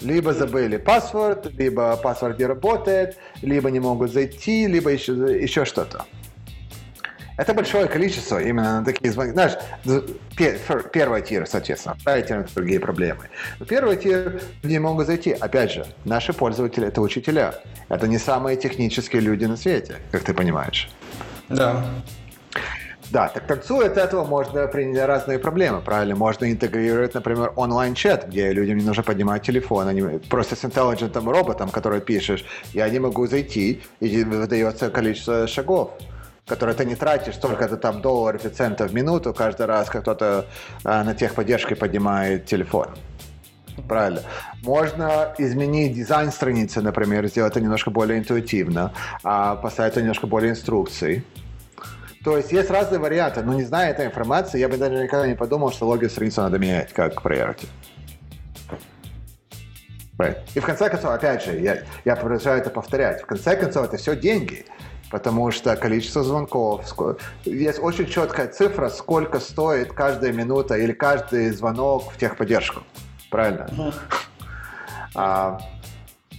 Либо забыли паспорт, либо паспорт не работает, либо не могут зайти, либо еще, еще что-то. Это большое количество именно на такие звонки. Знаешь, первый тир, соответственно, второй тир – другие проблемы. Но первый тир не могут зайти. Опять же, наши пользователи – это учителя. Это не самые технические люди на свете, как ты понимаешь. Да. Да, так концу от этого можно принять разные проблемы, правильно? Можно интегрировать, например, онлайн-чат, где людям не нужно поднимать телефон, они просто с интеллигентным роботом, который пишешь, я не могу зайти, и выдается количество шагов которые ты не тратишь столько-то там долларов и центов в минуту каждый раз, как кто-то а, на техподдержке поднимает телефон. Правильно. Можно изменить дизайн страницы, например, сделать это немножко более интуитивно, а поставить немножко более инструкций. То есть есть разные варианты, но не зная этой информации, я бы даже никогда не подумал, что логику страницы надо менять как priority. Right. И в конце концов, опять же, я, я продолжаю это повторять, в конце концов это все деньги, потому что количество звонков, есть очень четкая цифра, сколько стоит каждая минута или каждый звонок в техподдержку. Правильно? А,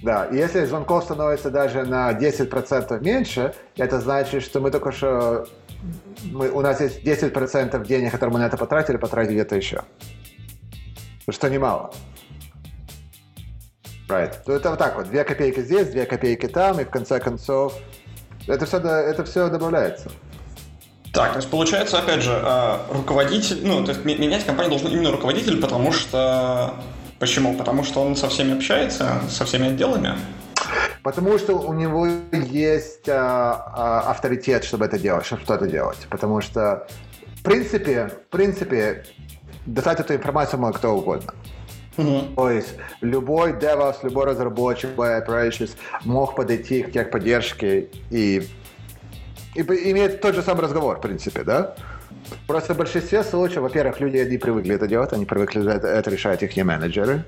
да, и если звонков становится даже на 10% меньше, это значит, что мы только что... Мы, у нас есть 10% денег, которые мы на это потратили, потратить где-то еще. Что немало. Right. То это вот так вот. Две копейки здесь, две копейки там, и в конце концов это все, это все добавляется. Так, то есть получается, опять же, а, руководитель, ну, то есть ме- менять компанию должен именно руководитель, потому что... Почему? Потому что он со всеми общается, со всеми отделами. Потому что у него есть а, а, авторитет, чтобы это делать, чтобы что-то делать. Потому что, в принципе, в принципе, достать эту информацию может кто угодно. То есть любой DevOps, любой разработчик, любой operations мог подойти к техподдержке и, и иметь тот же самый разговор, в принципе, да? Просто в большинстве случаев, во-первых, люди не привыкли это делать, они привыкли это, это решать их менеджеры.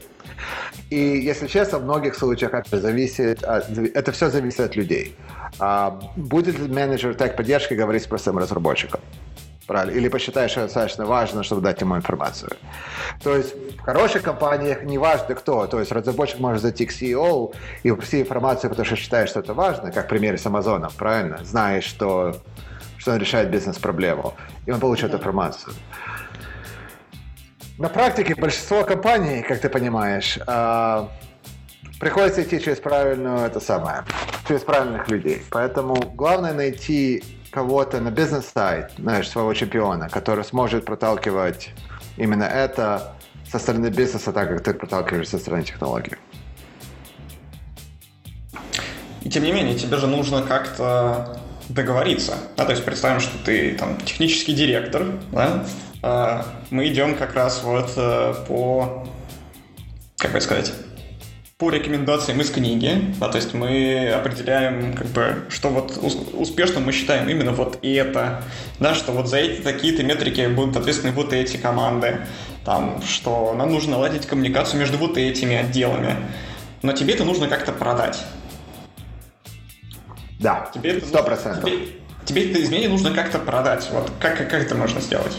И, если честно, в многих случаях это зависит от, это все зависит от людей. А будет ли менеджер так поддержки говорить с простым разработчиком? Правильно? Или посчитаешь, что достаточно важно, чтобы дать ему информацию. То есть в хороших компаниях не важно кто. То есть разработчик может зайти к CEO и попросить информацию, потому что считает, что это важно, как в примере с Амазоном, правильно? Знаешь, что, что он решает бизнес-проблему. И он получит эту информацию. На практике большинство компаний, как ты понимаешь, а, приходится идти через правильную, это самое, через правильных людей. Поэтому главное найти кого-то на бизнес-сайт, знаешь, своего чемпиона, который сможет проталкивать именно это со стороны бизнеса, так как ты проталкиваешь со стороны технологий. И тем не менее, тебе же нужно как-то договориться. Да, то есть представим, что ты там технический директор, да? А мы идем как раз вот э, по, как бы сказать, по рекомендациям из книги, да, то есть мы определяем, как бы, что вот ус- успешно мы считаем именно вот это, да, что вот за эти такие-то метрики будут ответственны вот эти команды, там, что нам нужно наладить коммуникацию между вот этими отделами, но тебе это нужно как-то продать. Да, Тебе это сто нужно- процентов. Тебе, тебе это изменение нужно как-то продать. Вот как, как это можно сделать?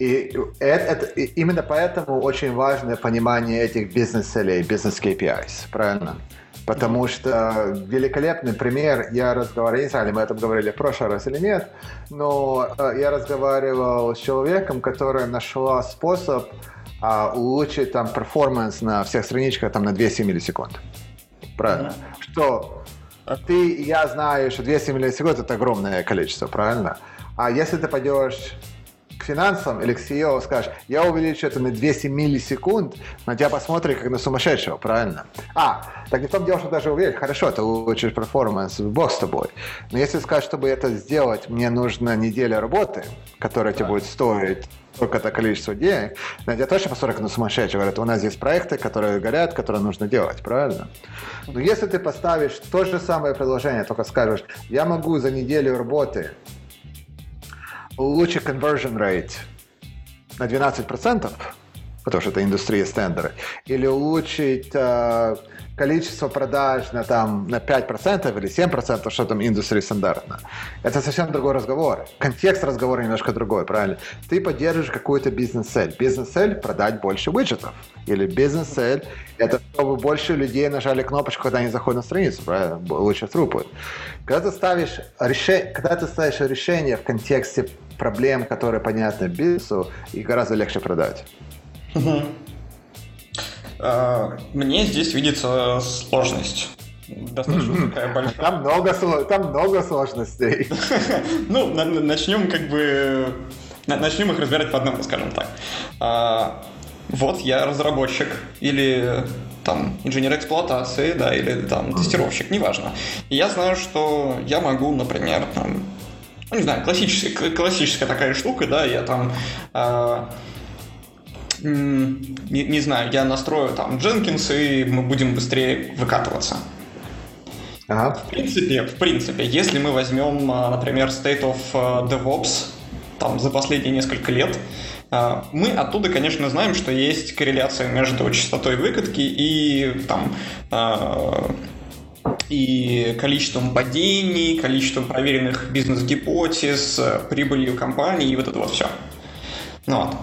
И это, это- именно поэтому очень важно понимание этих бизнес-целей, бизнес-KPIs, правильно? Потому что великолепный пример, я разговаривал, не знаю, мы это говорили в прошлый раз или нет, но э, я разговаривал с человеком, который нашла способ а, улучшить там перформанс на всех страничках там на 200 миллисекунд. Правильно? Что ты и я знаю, что 200 миллисекунд это огромное количество, правильно? А если ты пойдешь к финансам или к CEO скажешь, я увеличу это на 200 миллисекунд, на тебя посмотрят как на сумасшедшего, правильно? А, так не в том дело, что даже увеличить, хорошо, ты улучшишь перформанс, бог с тобой. Но если скажешь, чтобы это сделать, мне нужна неделя работы, которая тебе будет стоить столько-то количество денег, на тебя точно посмотрят на сумасшедшего. Говорят, у нас есть проекты, которые горят, которые нужно делать, правильно? Но если ты поставишь то же самое предложение, только скажешь, я могу за неделю работы улучшить conversion rate на 12%, потому что это индустрия стендеры, или улучшить э, количество продаж на, там, на 5% или 7%, что там индустрия стандартно. Это совсем другой разговор. Контекст разговора немножко другой, правильно? Ты поддерживаешь какую-то бизнес-цель. Бизнес-цель – продать больше виджетов. Или бизнес-цель – это чтобы больше людей нажали кнопочку, когда они заходят на страницу, правильно? Лучше throughput. Когда ты ставишь, решение, когда ты ставишь решение в контексте проблем, которые понятны бизнесу, и гораздо легче продать. А, мне здесь видится сложность. Достаточно такая большая. Там много, там много сложностей. Ну, начнем как бы... Начнем их разбирать по одному, скажем так. А, вот я разработчик или там инженер эксплуатации, да, или там тестировщик, неважно. И я знаю, что я могу, например, там, ну, не знаю, классическая, классическая такая штука, да, я там э, не, не знаю, я настрою там Jenkins, и мы будем быстрее выкатываться. Ага. В принципе, в принципе, если мы возьмем, а, например, State of а, DevOps там, за последние несколько лет, мы оттуда, конечно, знаем, что есть корреляция между частотой выкатки и там и количеством падений, количеством проверенных бизнес-гипотез, прибылью компании и вот это вот все. Ну, вот.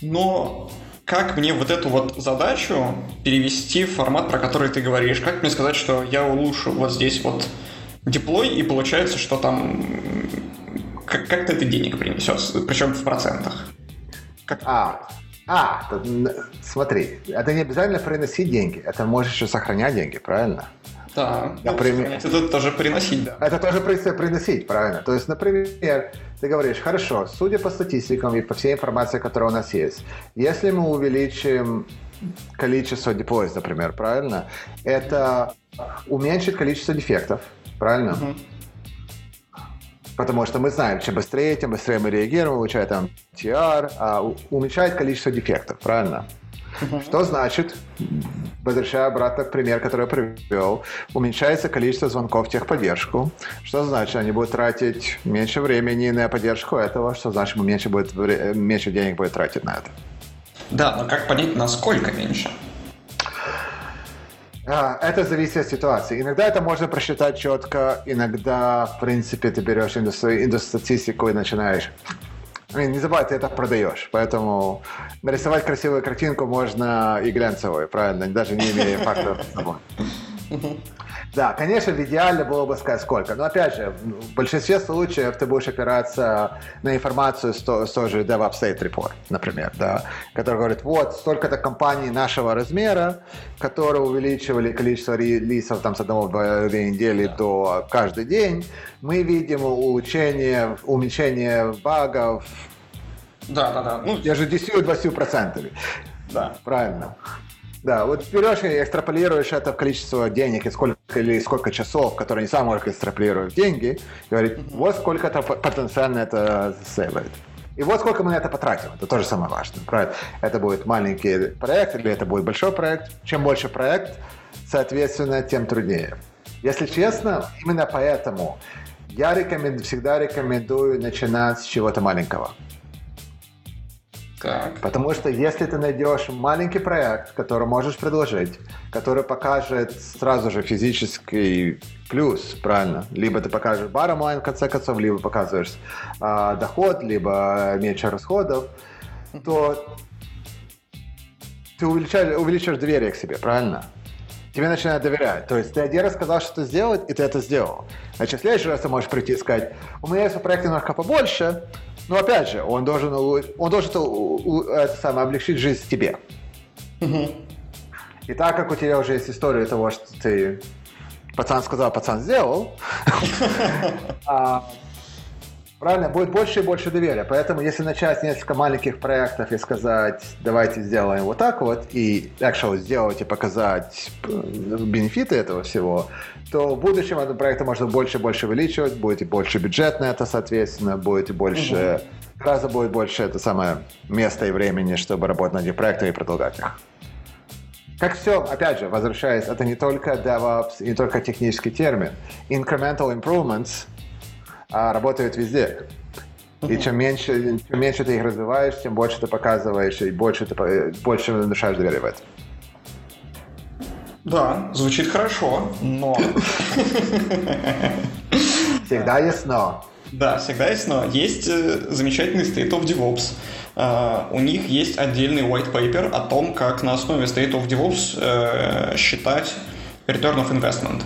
Но как мне вот эту вот задачу перевести в формат, про который ты говоришь? Как мне сказать, что я улучшу вот здесь вот деплой, и получается, что там как-то это денег принесет, причем в процентах? Как... А, а, смотри, это не обязательно приносить деньги, это можешь еще сохранять деньги, правильно? Да, например, это тоже приносить, да. Это тоже приносить, правильно. То есть, например, ты говоришь, хорошо, судя по статистикам и по всей информации, которая у нас есть, если мы увеличим количество деплоев, например, правильно, это уменьшит количество дефектов, правильно? Uh-huh. Потому что мы знаем, чем быстрее, тем быстрее мы реагируем, улучшает там TR, а уменьшает количество дефектов, правильно? Что значит, возвращая обратно к примеру, который я привел, уменьшается количество звонков в техподдержку. Что значит, они будут тратить меньше времени на поддержку этого, что значит, меньше, будет, меньше денег будет тратить на это. Да, но как понять, насколько меньше? А, это зависит от ситуации. Иногда это можно просчитать четко, иногда, в принципе, ты берешь индустатистику и начинаешь не забывай, ты это продаешь, поэтому нарисовать красивую картинку можно и глянцевую, правильно, даже не имея фактов с собой. Да, конечно, в идеале было бы сказать сколько. Но опять же, в большинстве случаев ты будешь опираться на информацию с, то, с той же DevOps State Report, например, да, который говорит, вот столько-то компаний нашего размера, которые увеличивали количество релизов там с одного в две недели до каждый день, мы видим улучшение, уменьшение багов. Да, да, да. Ну, даже 10-20%. Да. Правильно. Да, вот берешь и экстраполируешь это в количество денег и сколько или сколько часов, которые не сам можешь экстраполировать деньги, говорит, вот сколько это потенциально это сейвает. И вот сколько мы на это потратим. Это тоже самое важное. Правильно? Это будет маленький проект или это будет большой проект. Чем больше проект, соответственно, тем труднее. Если честно, именно поэтому я рекоменду, всегда рекомендую начинать с чего-то маленького. Так. Потому что если ты найдешь маленький проект, который можешь предложить, который покажет сразу же физический плюс, правильно? Либо ты покажешь bottom line в конце концов, либо показываешь э, доход, либо меньше расходов, то ты увеличаешь, увеличиваешь доверие к себе, правильно? Тебе начинают доверять. То есть ты один раз сказал, что сделать, и ты это сделал. Значит, в следующий раз ты можешь прийти и сказать, у меня есть проект немножко побольше, но опять же, он должен, он должен это самое, облегчить жизнь тебе. И так как у тебя уже есть история того, что ты пацан сказал, пацан сделал, а, Правильно, будет больше и больше доверия. Поэтому, если начать несколько маленьких проектов и сказать, давайте сделаем вот так вот, и actually сделать и показать э, бенефиты этого всего, то в будущем этот проект можно больше и больше увеличивать, будет и больше бюджет на это, соответственно, будет и больше, угу. раза будет больше это самое место и времени, чтобы работать над этими проектами и продолжать их. Как все, опять же, возвращаясь, это не только DevOps, не только технический термин. Incremental improvements – а работают везде. И чем меньше, чем меньше ты их развиваешь, тем больше ты показываешь, и больше ты больше внушаешь доверие в это. Да, звучит хорошо, но... Всегда есть но. Да, всегда есть но. Есть э, замечательный State of DevOps. Uh, у них есть отдельный white paper о том, как на основе State of DevOps uh, считать return of investment.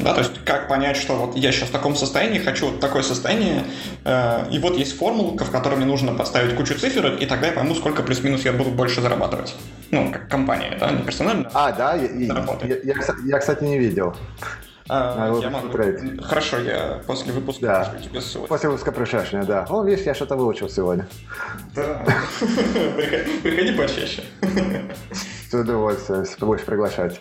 Да, то есть как понять, что вот я сейчас в таком состоянии, хочу вот такое состояние, э, и вот есть формулка, в которой мне нужно подставить кучу цифр, и тогда я пойму, сколько плюс-минус я буду больше зарабатывать. Ну, как компания, да, не персонально. А, да, я, я, я, я, кстати, не видел. А, я могу... Хорошо, я после выпуска да. пришлю тебе ссылку. После выпуска пришлешь мне, да. О, видишь, я что-то выучил сегодня. Да. Приходи почаще. С удовольствием, будешь приглашать.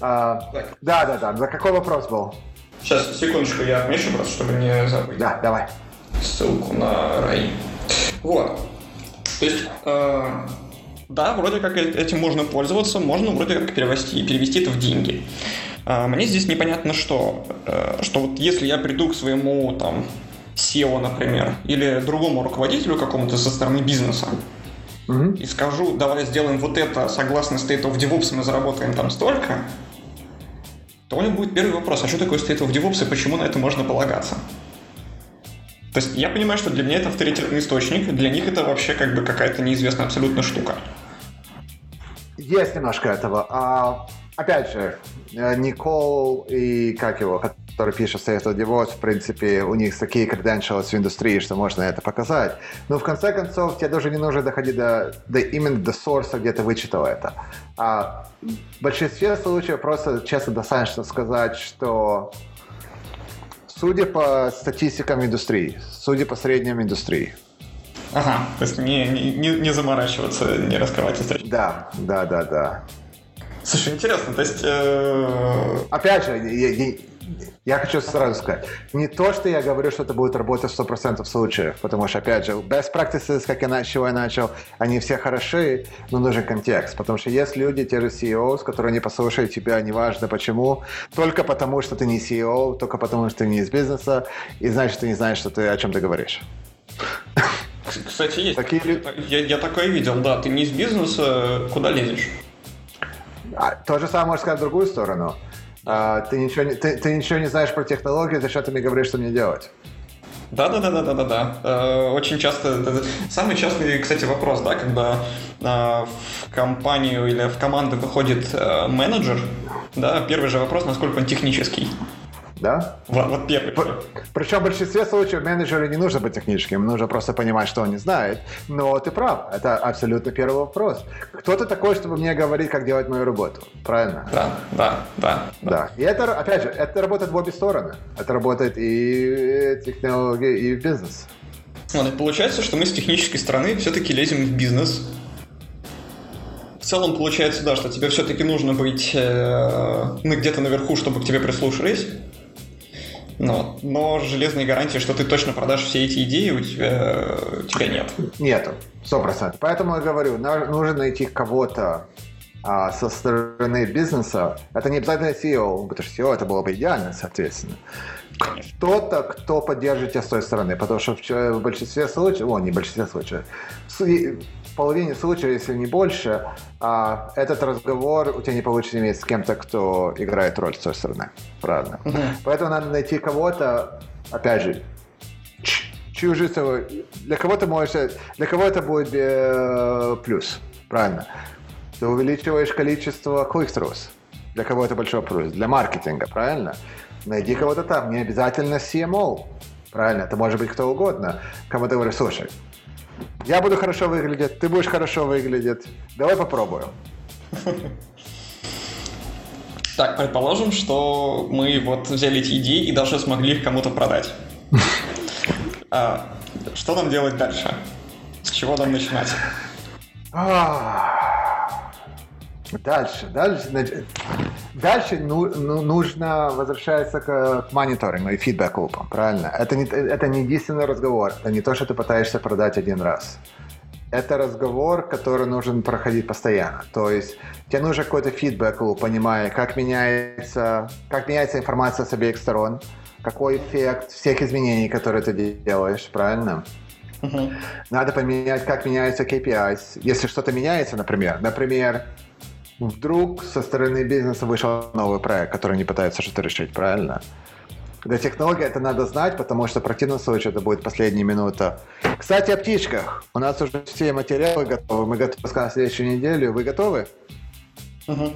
А, да, да, да. За какой вопрос был? Сейчас, секундочку, я отмечу просто, чтобы не забыть. Да, давай. Ссылку на рай. Вот. То есть, э, да, вроде как э, этим можно пользоваться, можно вроде как перевести, перевести это в деньги. Э, мне здесь непонятно что. Э, что вот если я приду к своему там SEO, например, или другому руководителю какому-то со стороны бизнеса, угу. и скажу, давай сделаем вот это, согласно State of DevOps мы заработаем там столько, то у него будет первый вопрос, а что такое State of DevOps и почему на это можно полагаться? То есть я понимаю, что для меня это авторитетный источник, для них это вообще как бы какая-то неизвестная абсолютно штука. Есть немножко этого. А, опять же, э, Никол и как его, который пишет State of DevOps, в принципе, у них такие credentials в индустрии, что можно это показать. Но в конце концов, тебе даже не нужно доходить до, до именно до сорса, где ты вычитал это. А в большинстве случаев просто честно достаточно сказать, что судя по статистикам индустрии, судя по средним индустрии, Ага, то есть не, не, не заморачиваться, не раскрывать источники. Да, да, да, да. Слушай, интересно, то есть... Э... Опять же, я, я хочу сразу сказать, не то, что я говорю, что это будет работать в 100% случаев, потому что, опять же, best practices, как я, чего я начал, они все хороши, но нужен контекст, потому что есть люди, те же CEOs, которые не послушают тебя, неважно почему, только потому, что ты не CEO, только потому, что ты не из бизнеса, и значит, ты не знаешь, что ты, о чем ты говоришь. Кстати, есть. Такие... Я, я такое видел, да. Ты не из бизнеса, куда лезешь? А, то же самое можно сказать в другую сторону. А, ты, ничего, не, ты, ты ничего не знаешь про технологии, зачем ты мне говоришь, что мне делать? Да, да, да, да, да, да, да. Очень часто. Самый частый, кстати, вопрос, да, когда э, в компанию или в команду выходит э, менеджер, да, первый же вопрос, насколько он технический. Да? Вот, вот первый. Причем в большинстве случаев менеджеру не нужно быть техническим, нужно просто понимать, что он не знает. Но ты прав, это абсолютно первый вопрос. Кто ты такой, чтобы мне говорить, как делать мою работу? Правильно? Да, да, да. Да. И это, опять же, это работает в обе стороны. Это работает и технологии, и бизнес. Вот, и получается, что мы с технической стороны все-таки лезем в бизнес, в целом получается, да, что тебе все-таки нужно быть э, ну, где-то наверху, чтобы к тебе прислушались. Но, но железной гарантии, что ты точно продашь все эти идеи, у тебя, у тебя нет. Нету, сто процентов. Поэтому я говорю, нужно найти кого-то а, со стороны бизнеса. Это не обязательно SEO, потому что SEO это было бы идеально, соответственно. Кто-то, кто поддержит тебя с той стороны, потому что в большинстве случаев, о, не в большинстве случаев, половине случаев, если не больше, а, этот разговор у тебя не получится иметь с кем-то, кто играет роль с той стороны. Правильно. Mm-hmm. Поэтому надо найти кого-то, опять же, чью жизнь для кого-то можешь, для кого это будет э, плюс, правильно? Ты увеличиваешь количество click-throughs. Для кого это большой плюс? Для маркетинга, правильно? Найди кого-то там, не обязательно CMO, правильно? Это может быть кто угодно. Кому ты говоришь, слушай, я буду хорошо выглядеть, ты будешь хорошо выглядеть. Давай попробуем. Так, предположим, что мы вот взяли эти идеи и даже смогли их кому-то продать. А, что нам делать дальше? С чего нам начинать? Дальше, дальше, дальше ну, ну, нужно возвращаться к, к мониторингу и фидбэк-лупам, правильно? Это не, это не единственный разговор, это не то, что ты пытаешься продать один раз. Это разговор, который нужен проходить постоянно. То есть тебе нужен какой-то фидбэк-луп, понимая, как меняется, как меняется информация с обеих сторон, какой эффект всех изменений, которые ты делаешь, правильно? Uh-huh. Надо поменять, как меняются KPIs. Если что-то меняется, например, например, вдруг со стороны бизнеса вышел новый проект, который они пытаются что-то решить, правильно? Для технологии это надо знать, потому что в противном случае это будет последняя минута. Кстати, о птичках. У нас уже все материалы готовы. Мы готовы сказать следующую неделю. Вы готовы? Угу.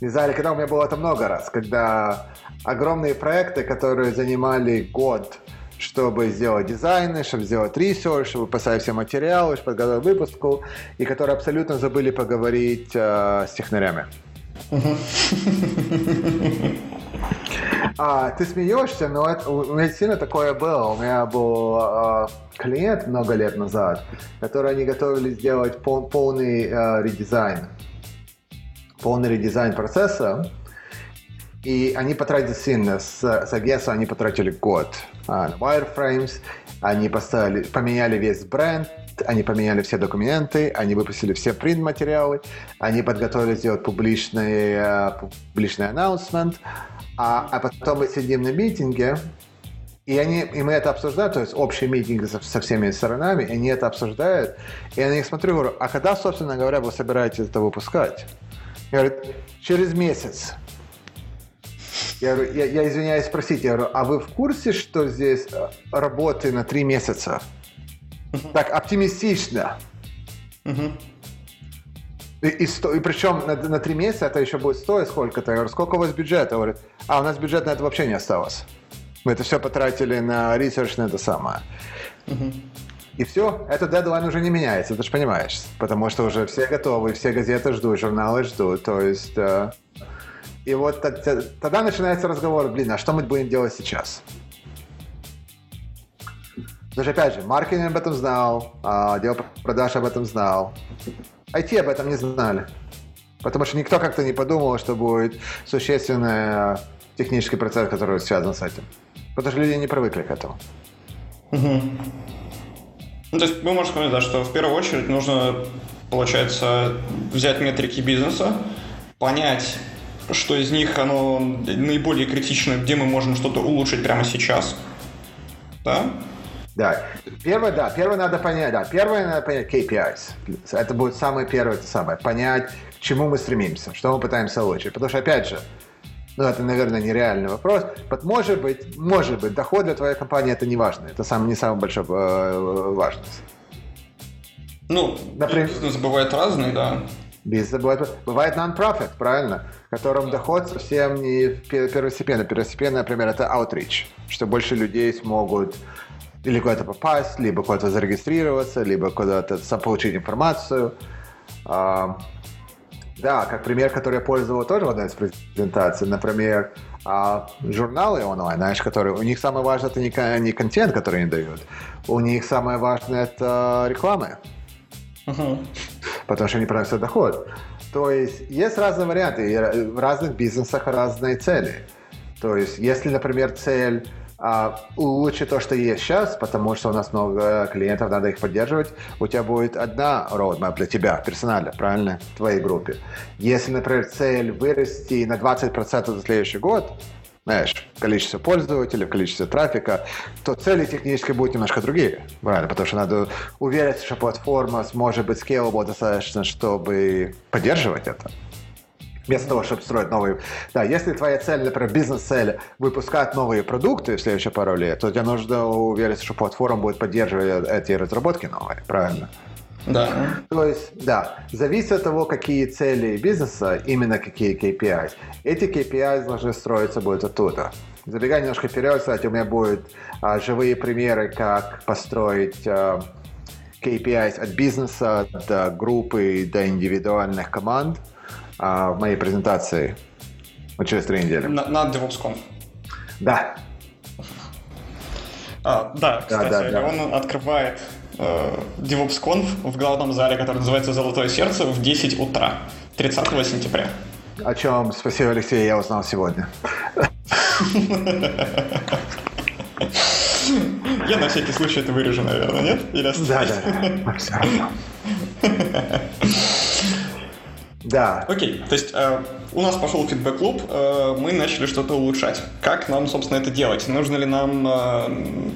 Не знали, когда у меня было это много раз, когда огромные проекты, которые занимали год, чтобы сделать дизайны, чтобы сделать research, чтобы поставить все материалы, чтобы подготовить выпуску, и которые абсолютно забыли поговорить э, с технарями. А, ты смеешься, но это, у меня сильно такое было. У меня был э, клиент много лет назад, который они готовили сделать пол, полный э, редизайн. Полный редизайн процесса. И они потратили сильно. С, с агентством они потратили год. А, на wireframes. Они поставили, поменяли весь бренд, они поменяли все документы, они выпустили все принт-материалы, они подготовили сделать публичный, э, публичный announcement, а, а потом мы сидим на митинге, и, они, и мы это обсуждаем, то есть общий митинг со, со всеми сторонами, и они это обсуждают. И я на них смотрю, говорю, а когда, собственно говоря, вы собираетесь это выпускать? Я говорю, через месяц. Я, говорю, я, я извиняюсь спросить, я говорю, а вы в курсе, что здесь э, работы на три месяца? Так оптимистично. Uh-huh. И, и, сто, и причем на, на три месяца это еще будет стоить сколько-то. Я говорю, сколько у вас бюджета? Говорит, а у нас бюджет на это вообще не осталось. Мы это все потратили на research, на это самое. Uh-huh. И все, этот дедлайн уже не меняется, ты же понимаешь. Потому что уже все готовы, все газеты ждут, журналы ждут. То есть... Э, и вот тогда начинается разговор, блин, а что мы будем делать сейчас? Даже опять же, маркетинг об этом знал, а, отдел продаж об этом знал. IT об этом не знали. Потому что никто как-то не подумал, что будет существенный технический процесс, который связан с этим. Потому что люди не привыкли к этому. Угу. Ну, то есть мы можем сказать, да, что в первую очередь нужно, получается, взять метрики бизнеса, понять, что из них оно наиболее критично, где мы можем что-то улучшить прямо сейчас. Да? Да. Первое, да, первое надо понять, да, первое надо понять KPIs. Это будет самое первое, это самое, понять, к чему мы стремимся, что мы пытаемся улучшить. Потому что, опять же, ну, это, наверное, нереальный вопрос. Может быть, может быть, доход для твоей компании это не важно. Это сам, не самая большая э, важность. Ну, Например, бизнес бывает разный, да. Бизнес бывает, бывает non-profit, правильно? В котором доход совсем не первостепенно. Первостепенно, например, это outreach, что больше людей смогут или куда-то попасть, либо куда-то зарегистрироваться, либо куда-то получить информацию. А, да, как пример, который я пользовал тоже в одной из презентаций, например, а, журналы онлайн, знаешь, которые у них самое важное это не, не контент, который они дают, у них самое важное это рекламы, uh-huh. потому что они приносят доход. То есть есть разные варианты, в разных бизнесах разные цели. То есть, если, например, цель а, лучше то, что есть сейчас, потому что у нас много клиентов, надо их поддерживать. У тебя будет одна roadmap для тебя, персонально, правильно, в твоей группе. Если, например, цель вырасти на 20% за следующий год, знаешь, количество пользователей, количество трафика, то цели технически будут немножко другие, правильно, потому что надо увериться, что платформа сможет быть scalable достаточно, чтобы поддерживать это. Вместо того, чтобы строить новые... Да, если твоя цель, например, бизнес-цель выпускать новые продукты в следующие пару лет, то тебе нужно увериться, что платформа будет поддерживать эти разработки новые, правильно? Да. То есть, да, зависит от того, какие цели бизнеса, именно какие KPIs. Эти KPIs должны строиться будет оттуда. Забегая немножко вперед, кстати, у меня будут а, живые примеры, как построить а, KPIs от бизнеса до группы, до индивидуальных команд – а, в моей презентации вот через три недели. На, на DevOps.conf. Да. А, да, кстати, да, да. он открывает DevOps.conf в главном зале, который называется «Золотое сердце» в 10 утра, 30 сентября. О чем, спасибо, Алексей, я узнал сегодня. Я на всякий случай это вырежу, наверное, нет? Или Да, оставить? да, да. Да, Окей, то есть э, у нас пошел фидбэк-клуб, э, мы начали что-то улучшать. Как нам, собственно, это делать? Нужно ли нам, э,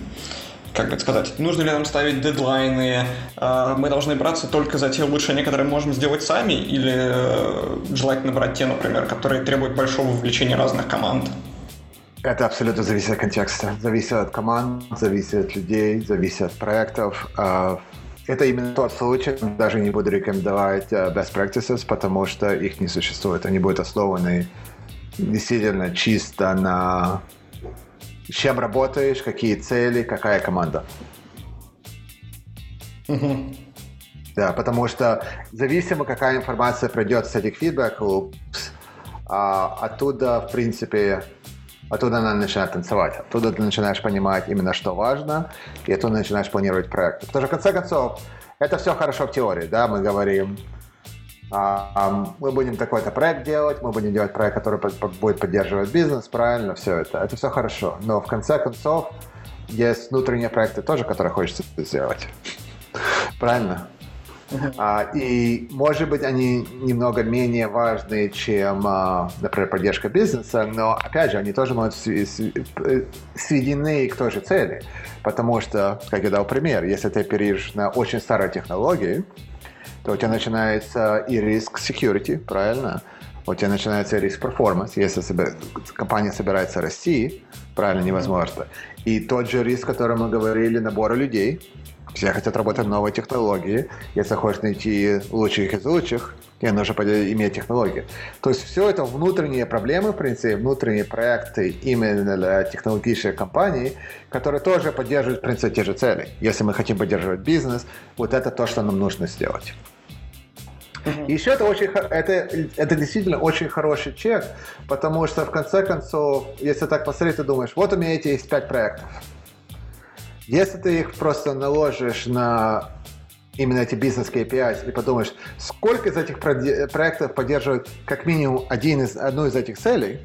как это сказать, нужно ли нам ставить дедлайны? Э, мы должны браться только за те улучшения, которые можем сделать сами, или э, желательно брать те, например, которые требуют большого вовлечения разных команд? Это абсолютно зависит от контекста, зависит от команд, зависит от людей, зависит от проектов. А, Это именно тот случай, даже не буду рекомендовать а, best practices, потому что их не существует. Они будут основаны действительно чисто на с чем работаешь, какие цели, какая команда. Да, потому что зависимо, какая информация пройдет с этих фидбэк а, оттуда, в принципе, оттуда она начинает танцевать. Оттуда ты начинаешь понимать именно, что важно, и оттуда начинаешь планировать проект. Потому что, в конце концов, это все хорошо в теории, да, мы говорим, мы будем такой-то проект делать, мы будем делать проект, который будет поддерживать бизнес, правильно, все это. Это все хорошо. Но в конце концов, есть внутренние проекты тоже, которые хочется сделать. Правильно? А, и, может быть, они немного менее важны, чем, а, например, поддержка бизнеса, но, опять же, они тоже могут э, сведены к той же цели. Потому что, как я дал пример, если ты оперируешь на очень старой технологии, то у тебя начинается и риск security, правильно? У тебя начинается риск performance, если компания собирается расти, правильно, невозможно. И тот же риск, о котором мы говорили, набора людей. Все хотят работать в новой технологии. Если хочешь найти лучших из лучших, тебе нужно иметь технологии. То есть все это внутренние проблемы, в принципе, внутренние проекты именно для технологических компаний, которые тоже поддерживают, в принципе, те же цели. Если мы хотим поддерживать бизнес, вот это то, что нам нужно сделать. И еще это очень, это, это действительно очень хороший чек, потому что в конце концов, если так посмотреть, ты думаешь, вот у меня эти есть пять проектов. Если ты их просто наложишь на именно эти бизнес KPIs и подумаешь, сколько из этих проектов поддерживает как минимум один из, одну из этих целей,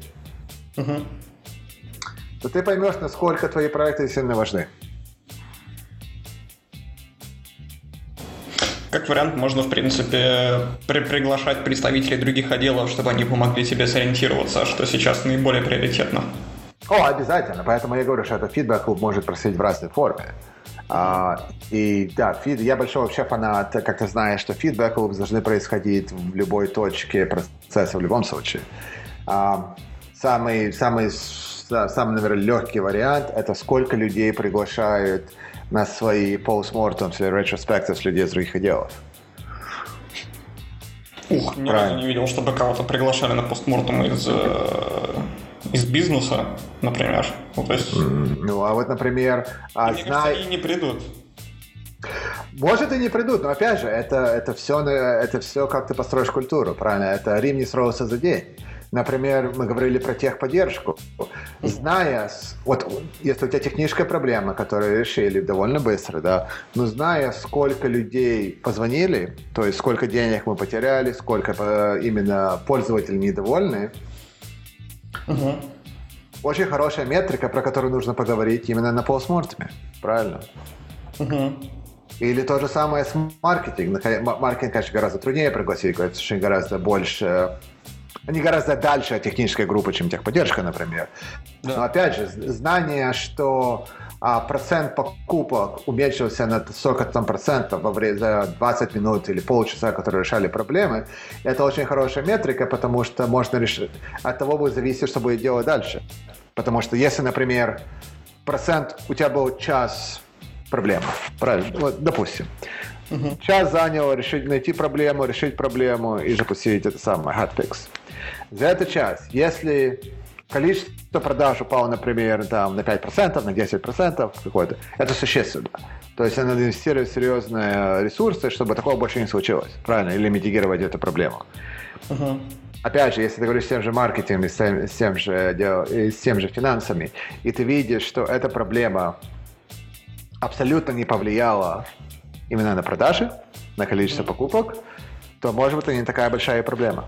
то ты поймешь, насколько твои проекты сильно важны. Как вариант, можно, в принципе, при- приглашать представителей других отделов, чтобы они помогли тебе сориентироваться, что сейчас наиболее приоритетно. О, обязательно. Поэтому я говорю, что этот фидбэк клуб может происходить в разной форме. А, и да, фид, я большой вообще фанат, как ты знаешь, что фидбэк клуб должны происходить в любой точке процесса в любом случае. А, самый, самый, самый, наверное, легкий вариант это сколько людей приглашают на свои postmortems или retrospectives людей из других отделов. Ух, ни разу не видел, чтобы кого-то приглашали на постмортум из, э, из бизнеса, например. Ну, то есть, Ну, а вот, например, а, мне знай- кажется, они не придут. Может и не придут, но опять же, это, это, все, это все как ты построишь культуру, правильно? Это Рим не строился за день. Например, мы говорили про техподдержку. Зная, вот если у тебя техническая проблема, которую решили довольно быстро, да, но зная, сколько людей позвонили, то есть сколько денег мы потеряли, сколько э, именно пользователи недовольны, очень хорошая метрика, про которую нужно поговорить именно на постмортеме, правильно? Или то же самое с маркетингом. Маркетинг, конечно, гораздо труднее пригласить, что гораздо больше... Они гораздо дальше от технической группы, чем техподдержка, например. Но опять же, знание, что а, процент покупок уменьшился на 40 там, процентов во время за 20 минут или полчаса, которые решали проблемы, это очень хорошая метрика, потому что можно решить, от того будет зависеть, что будет делать дальше. Потому что если, например, процент у тебя был час проблема, правильно, вот, допустим, час заняло решить, найти проблему, решить проблему и запустить это самое hotfix. За этот час, если количество продаж упало, например, там, на 5%, на 10% какое-то, это существенно. То есть надо инвестировать в серьезные ресурсы, чтобы такого больше не случилось, правильно, или митигировать эту проблему. Опять же, если ты говоришь с тем же маркетингом, с тем, с тем же, дел- и с тем же финансами, и ты видишь, что эта проблема абсолютно не повлияло именно на продажи, на количество покупок, то, может быть, это не такая большая проблема.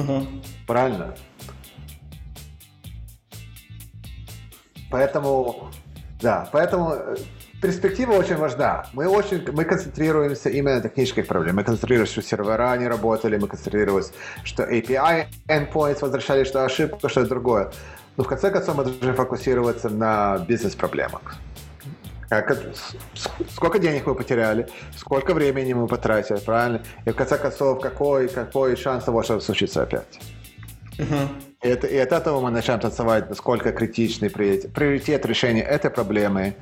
Угу. Правильно? Поэтому, да, поэтому э, перспектива очень важна. Мы очень, мы концентрируемся именно на технических проблемах. Мы концентрируемся, что сервера не работали, мы концентрируемся, что API endpoints возвращали, что ошибка, что другое. Но в конце концов мы должны фокусироваться на бизнес-проблемах. Как, сколько денег мы потеряли, сколько времени мы потратили, правильно? И в конце концов, какой, какой шанс того, что случится опять? Uh-huh. И, это, и от этого мы начинаем танцевать, насколько критичный приоритет, приоритет решения этой проблемы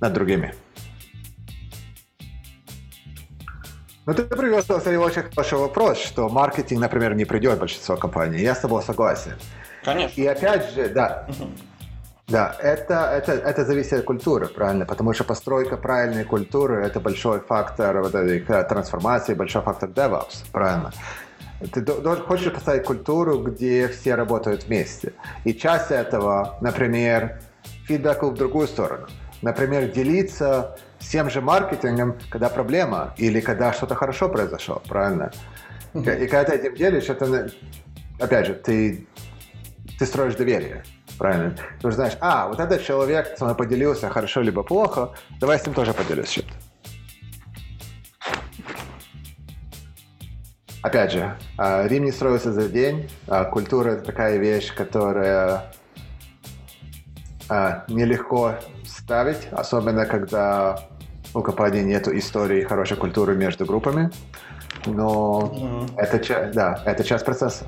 над другими. Ну, ты привез, кстати, очень хороший вопрос, что маркетинг, например, не придет в большинство компаний. Я с тобой согласен. Конечно. И опять же, да, uh-huh. Да, это, это, это зависит от культуры, правильно? Потому что постройка правильной культуры – это большой фактор вот этой трансформации, большой фактор DevOps, правильно? Ты хочешь поставить культуру, где все работают вместе. И часть этого, например, фидбэк в другую сторону. Например, делиться с тем же маркетингом, когда проблема или когда что-то хорошо произошло, правильно? Mm-hmm. И когда ты этим делишь, это, опять же, ты, ты строишь доверие. Правильно. Ты уже знаешь, а, вот этот человек со мной поделился хорошо либо плохо, давай с ним тоже поделюсь чем-то. Опять же, а, Рим не строился за день. А, культура – это такая вещь, которая а, нелегко ставить, особенно когда у компании нет истории хорошей культуры между группами. Но mm-hmm. это, да, это часть процесса.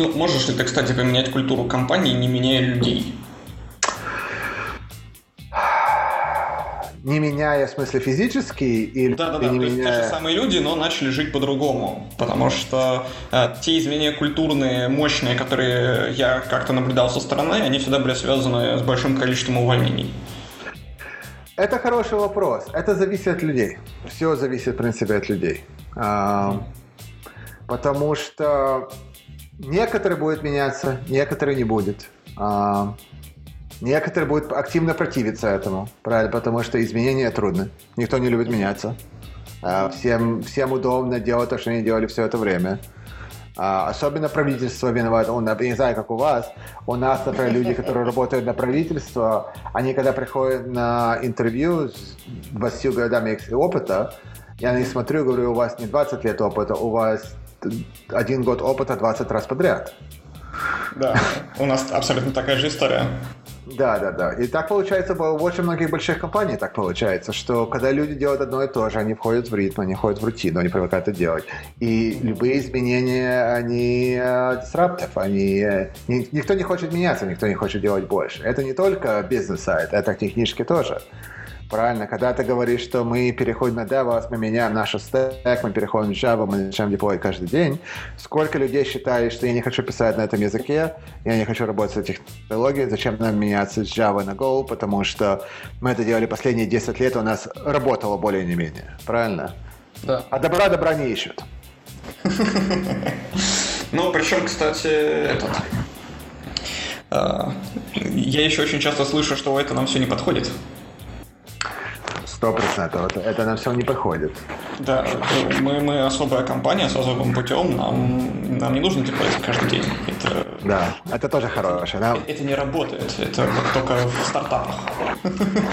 Ну, можешь ли ты, кстати, поменять культуру компании, не меняя людей? Не меняя, в смысле, физически или да, да, да. не То меняя... те же самые люди, но начали жить по-другому. Потому что э, те изменения культурные, мощные, которые я как-то наблюдал со стороны, они всегда были связаны с большим количеством увольнений. Это хороший вопрос. Это зависит от людей. Все зависит, в принципе, от людей. А, потому что Некоторые будут меняться, некоторые не будет. А, некоторые будут активно противиться этому, правильно, потому что изменения трудны. Никто не любит меняться. А, всем, всем удобно делать то, что они делали все это время. А, особенно правительство виновато. Он, не знаю, как у вас. У нас, например, люди, которые работают на правительство, они когда приходят на интервью с 20 годами опыта, я на них смотрю и говорю, у вас не 20 лет опыта, у вас один год опыта 20 раз подряд. Да, у нас абсолютно такая же история. Да, да, да. И так получается в очень многих больших компаниях так получается, что когда люди делают одно и то же, они входят в ритм, они входят в рутину, они привыкают это делать. И любые изменения, они disruptive, они... Э, никто не хочет меняться, никто не хочет делать больше. Это не только бизнес-сайт, это технически тоже. Правильно, когда ты говоришь, что мы переходим на DevOps, мы меняем наш стек, мы переходим в Java, мы начинаем деплоить каждый день, сколько людей считает, что я не хочу писать на этом языке, я не хочу работать с этой технологией, зачем нам меняться с Java на Go, потому что мы это делали последние 10 лет, у нас работало более не менее. Правильно? Да. А добра добра не ищут. Ну, причем, кстати, этот... А, я еще очень часто слышу, что это нам все не подходит. Сто процентов. Это, это нам все не подходит. Да, мы, мы особая компания с особым путем, нам, нам не нужно тепло каждый день. Это, да, это тоже хорошее. Нам... Это не работает, это только в стартапах.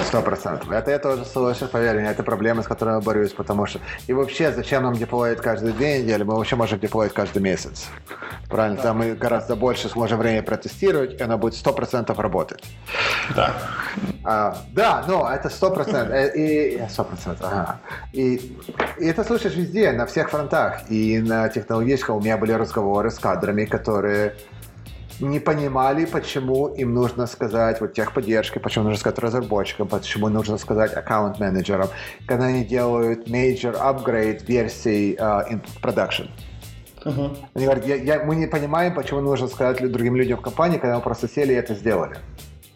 Сто процентов. Это я тоже слышу, поверь мне, это проблема, с которой я борюсь, потому что... И вообще, зачем нам деплоить каждый день недели? Мы вообще можем деплоить каждый месяц. Правильно? Да. Там мы гораздо больше сможем время протестировать, и оно будет сто процентов работать. Да. А, да, но это сто процентов. Э, и сто процентов, ага. И и это слышишь везде, на всех фронтах. И на технологическом у меня были разговоры с кадрами, которые не понимали, почему им нужно сказать вот техподдержке, почему нужно сказать разработчикам, почему нужно сказать аккаунт-менеджерам, когда они делают major upgrade версий uh, in production. Uh-huh. Они говорят, я, я, мы не понимаем, почему нужно сказать другим людям в компании, когда мы просто сели и это сделали.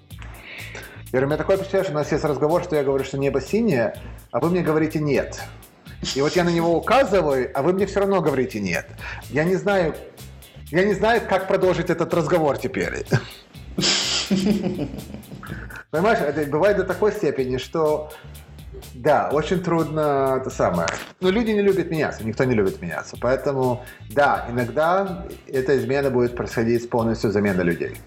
Я говорю, у меня такое впечатление, что у нас есть разговор, что я говорю, что небо синее, а вы мне говорите нет. И вот я на него указываю, а вы мне все равно говорите нет. Я не знаю, я не знаю, как продолжить этот разговор теперь. Понимаешь, это бывает до такой степени, что да, очень трудно это самое. Но люди не любят меняться, никто не любит меняться. Поэтому, да, иногда эта измена будет происходить с полностью замена людей.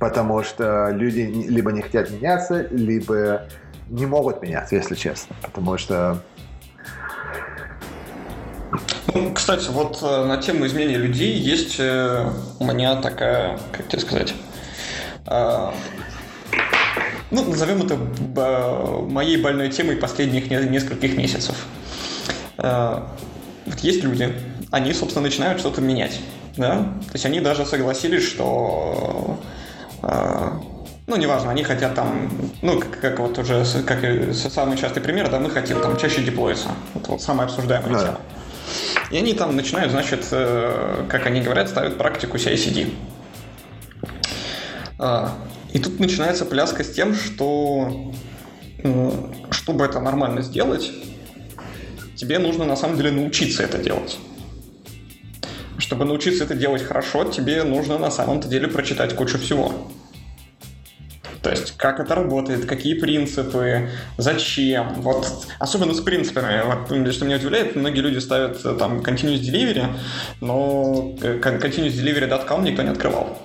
Потому что люди либо не хотят меняться, либо не могут меняться, если честно. Потому что ну, кстати, вот э, на тему изменения людей есть э, у меня такая, как тебе сказать, э, ну, назовем это моей больной темой последних нескольких месяцев. Вот есть люди, они, собственно, начинают что-то менять. Да? То есть они даже согласились, что ну, неважно, они хотят там, ну, как, как вот уже, как самый частый пример, да, мы хотим там чаще деплоиться. Это вот самая обсуждаемая да. тема. И они там начинают, значит, э, как они говорят, ставят практику CI-CD. А, и тут начинается пляска с тем, что чтобы это нормально сделать, тебе нужно на самом деле научиться это делать. Чтобы научиться это делать хорошо, тебе нужно на самом-то деле прочитать кучу всего. То есть, как это работает, какие принципы, зачем. Вот, особенно с принципами. Вот, что меня удивляет, многие люди ставят э, там continuous delivery, но э, continuous delivery.com никто не открывал.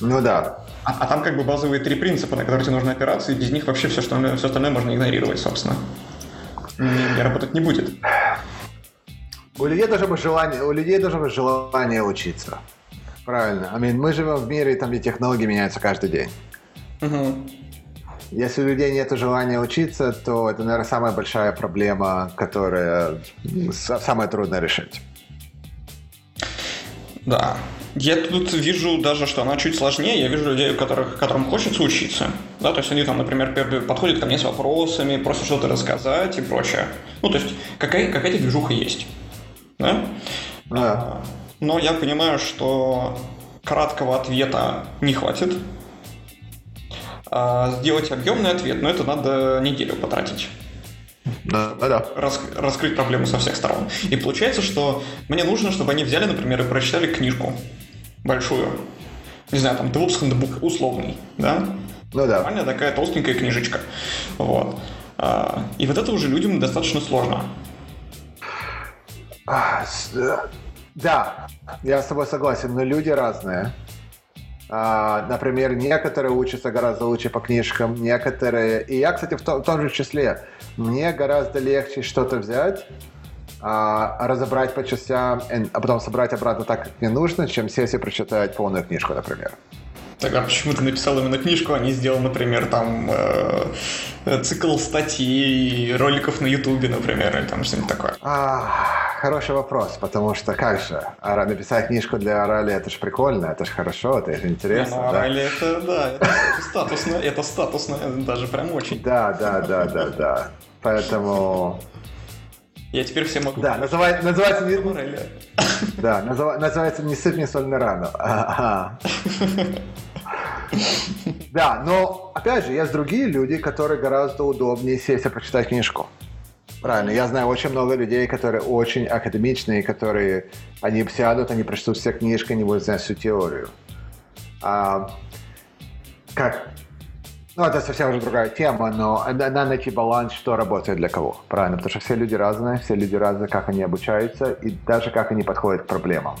Ну да. А, а там как бы базовые три принципа, на которые тебе нужны операции, без них вообще все, что, все остальное можно игнорировать, собственно. И работать не будет. У людей должно быть желание, у людей должно быть желание учиться. Правильно. I mean, мы живем в мире, там, где технологии меняются каждый день. Угу. Если у людей нет желания учиться, то это, наверное, самая большая проблема, которая самая трудная решить. Да. Я тут вижу даже, что она чуть сложнее. Я вижу людей, у которых, которым хочется учиться. Да, то есть они там, например, подходят ко мне с вопросами, просят что-то рассказать и прочее. Ну, то есть какая, какая-то движуха есть. Да? Да. Но я понимаю, что краткого ответа не хватит. А, сделать объемный ответ, но это надо неделю потратить. Да, да, да. Рас, раскрыть проблему со всех сторон. И получается, что мне нужно, чтобы они взяли, например, и прочитали книжку большую. Не знаю, там DevOps Handbook условный, да? Ну да. Нормальная такая толстенькая книжечка. Вот. А, и вот это уже людям достаточно сложно. А, да, я с тобой согласен, но люди разные. А, например, некоторые учатся гораздо лучше по книжкам, некоторые... И я, кстати, в том, же числе. Мне гораздо легче что-то взять, а, разобрать по частям, а потом собрать обратно так, как мне нужно, чем сесть и прочитать полную книжку, например. Тогда почему ты написал именно книжку, а не сделал, например, там э, цикл статей, роликов на Ютубе, например, или там что-нибудь такое? А, хороший вопрос, потому что как же, написать книжку для Орали, это же прикольно, это же хорошо, это же интересно. Не, ну, да? Орали это, да, это, это статусно, это статусно, даже прям очень. Да, да, да, да, да. Поэтому я теперь все могу. Да, называй, называется не... Да, называется не сыпь, не соль на рану. Да, но, опять же, есть другие люди, которые гораздо удобнее сесть и прочитать книжку. Правильно, я знаю очень много людей, которые очень академичные, которые, они сядут, они прочтут все книжки, они будут знать всю теорию. А, как ну, это совсем уже другая тема, но надо найти баланс, что работает для кого. Правильно, потому что все люди разные, все люди разные, как они обучаются и даже как они подходят к проблемам.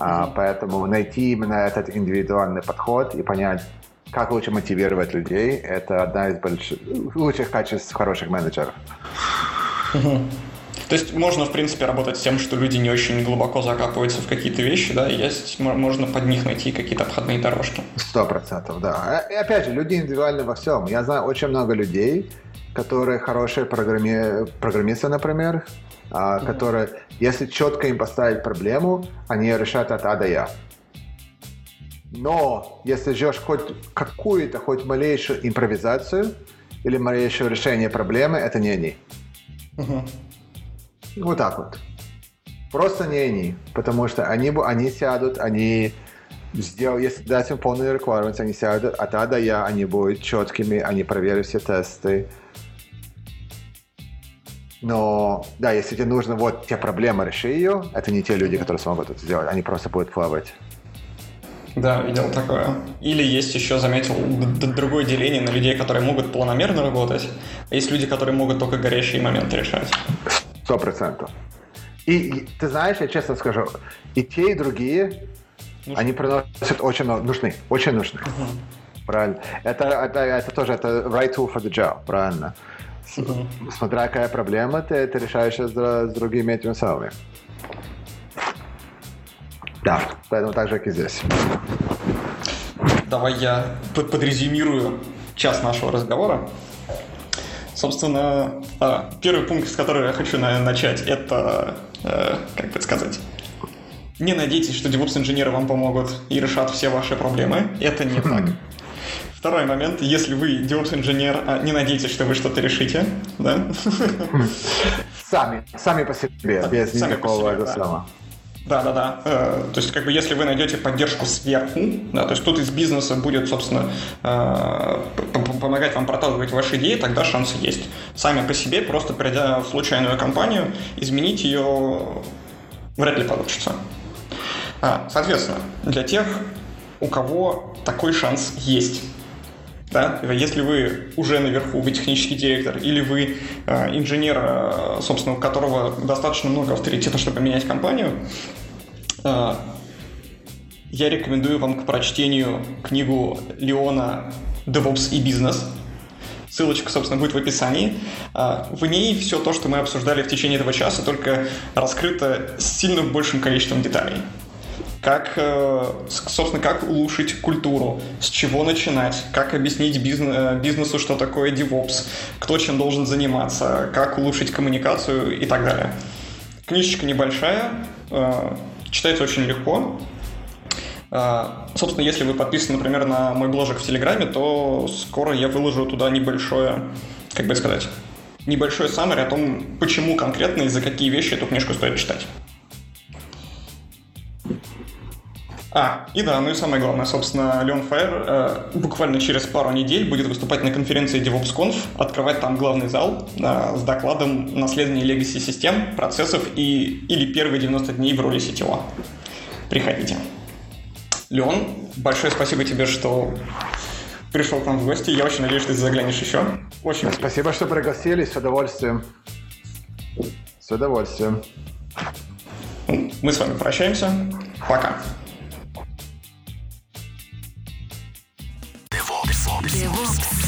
А, поэтому найти именно этот индивидуальный подход и понять, как лучше мотивировать людей, это одна из больших, лучших качеств хороших менеджеров. То есть можно, в принципе, работать с тем, что люди не очень глубоко закапываются в какие-то вещи, да, и есть, можно под них найти какие-то обходные дорожки. Сто процентов, да. И опять же, люди индивидуальны во всем. Я знаю очень много людей, которые хорошие программи... программисты, например, mm-hmm. которые, если четко им поставить проблему, они решат от А до Я. Но если ждешь хоть какую-то, хоть малейшую импровизацию или малейшее решение проблемы, это не они. Uh-huh. Вот так вот. Просто не они. Потому что они, они сядут, они сделают, если дать им полный requirements, они сядут, а тогда я, они будут четкими, они проверят все тесты. Но, да, если тебе нужно вот те проблемы, реши ее, это не те люди, которые смогут это сделать, они просто будут плавать. Да, видел такое. Или есть еще, заметил, другое деление на людей, которые могут планомерно работать, а есть люди, которые могут только горящие моменты решать. Сто процентов. И, и ты знаешь, я честно скажу, и те, и другие, нужны. они приносят очень много, нужны, очень нужны. Угу. Правильно. Это, это, это тоже это right tool for the job, правильно. Угу. Смотря какая проблема, ты это решаешь с, с другими этими самыми. Да, поэтому так же, как и здесь. Давай я подрезюмирую час нашего разговора. Собственно, а, первый пункт, с которого я хочу начать, это, э, как бы сказать, не надейтесь, что DevOps-инженеры вам помогут и решат все ваши проблемы. Это не так. Второй момент, если вы DevOps-инженер, а, не надейтесь, что вы что-то решите, да? Сами, сами по себе, без сами никакого себе, да. Да, да, да. То есть, как бы, если вы найдете поддержку сверху, да, то есть тут из бизнеса будет, собственно, э, помогать вам проталкивать ваши идеи, тогда шансы есть. Сами по себе, просто придя в случайную компанию, изменить ее вряд ли получится. А, соответственно, для тех, у кого такой шанс есть, да? Если вы уже наверху, вы технический директор, или вы э, инженер, э, собственно, у которого достаточно много авторитета, чтобы менять компанию, э, я рекомендую вам к прочтению книгу Леона «DevOps и бизнес». Ссылочка, собственно, будет в описании. Э, в ней все то, что мы обсуждали в течение этого часа, только раскрыто с сильно большим количеством деталей как, э, собственно, как улучшить культуру, с чего начинать, как объяснить э, бизнесу, что такое DevOps, кто чем должен заниматься, как улучшить коммуникацию и так далее. Книжечка небольшая, э, читается очень легко. Собственно, если вы подписаны, например, на мой бложек в Телеграме, то скоро я выложу туда небольшое, как бы сказать, небольшое summary о том, почему конкретно и за какие вещи эту книжку стоит читать. А, и да, ну и самое главное, собственно, Леон Файер э, буквально через пару недель будет выступать на конференции DevOpsConf, открывать там главный зал э, с докладом наследования легаси систем, процессов и, или первые 90 дней в роли сетевого. Приходите. Леон, большое спасибо тебе, что пришел к нам в гости. Я очень надеюсь, что ты заглянешь еще. Очень Спасибо, что пригласили. С удовольствием. С удовольствием. Мы с вами прощаемся. Пока. The Ropes.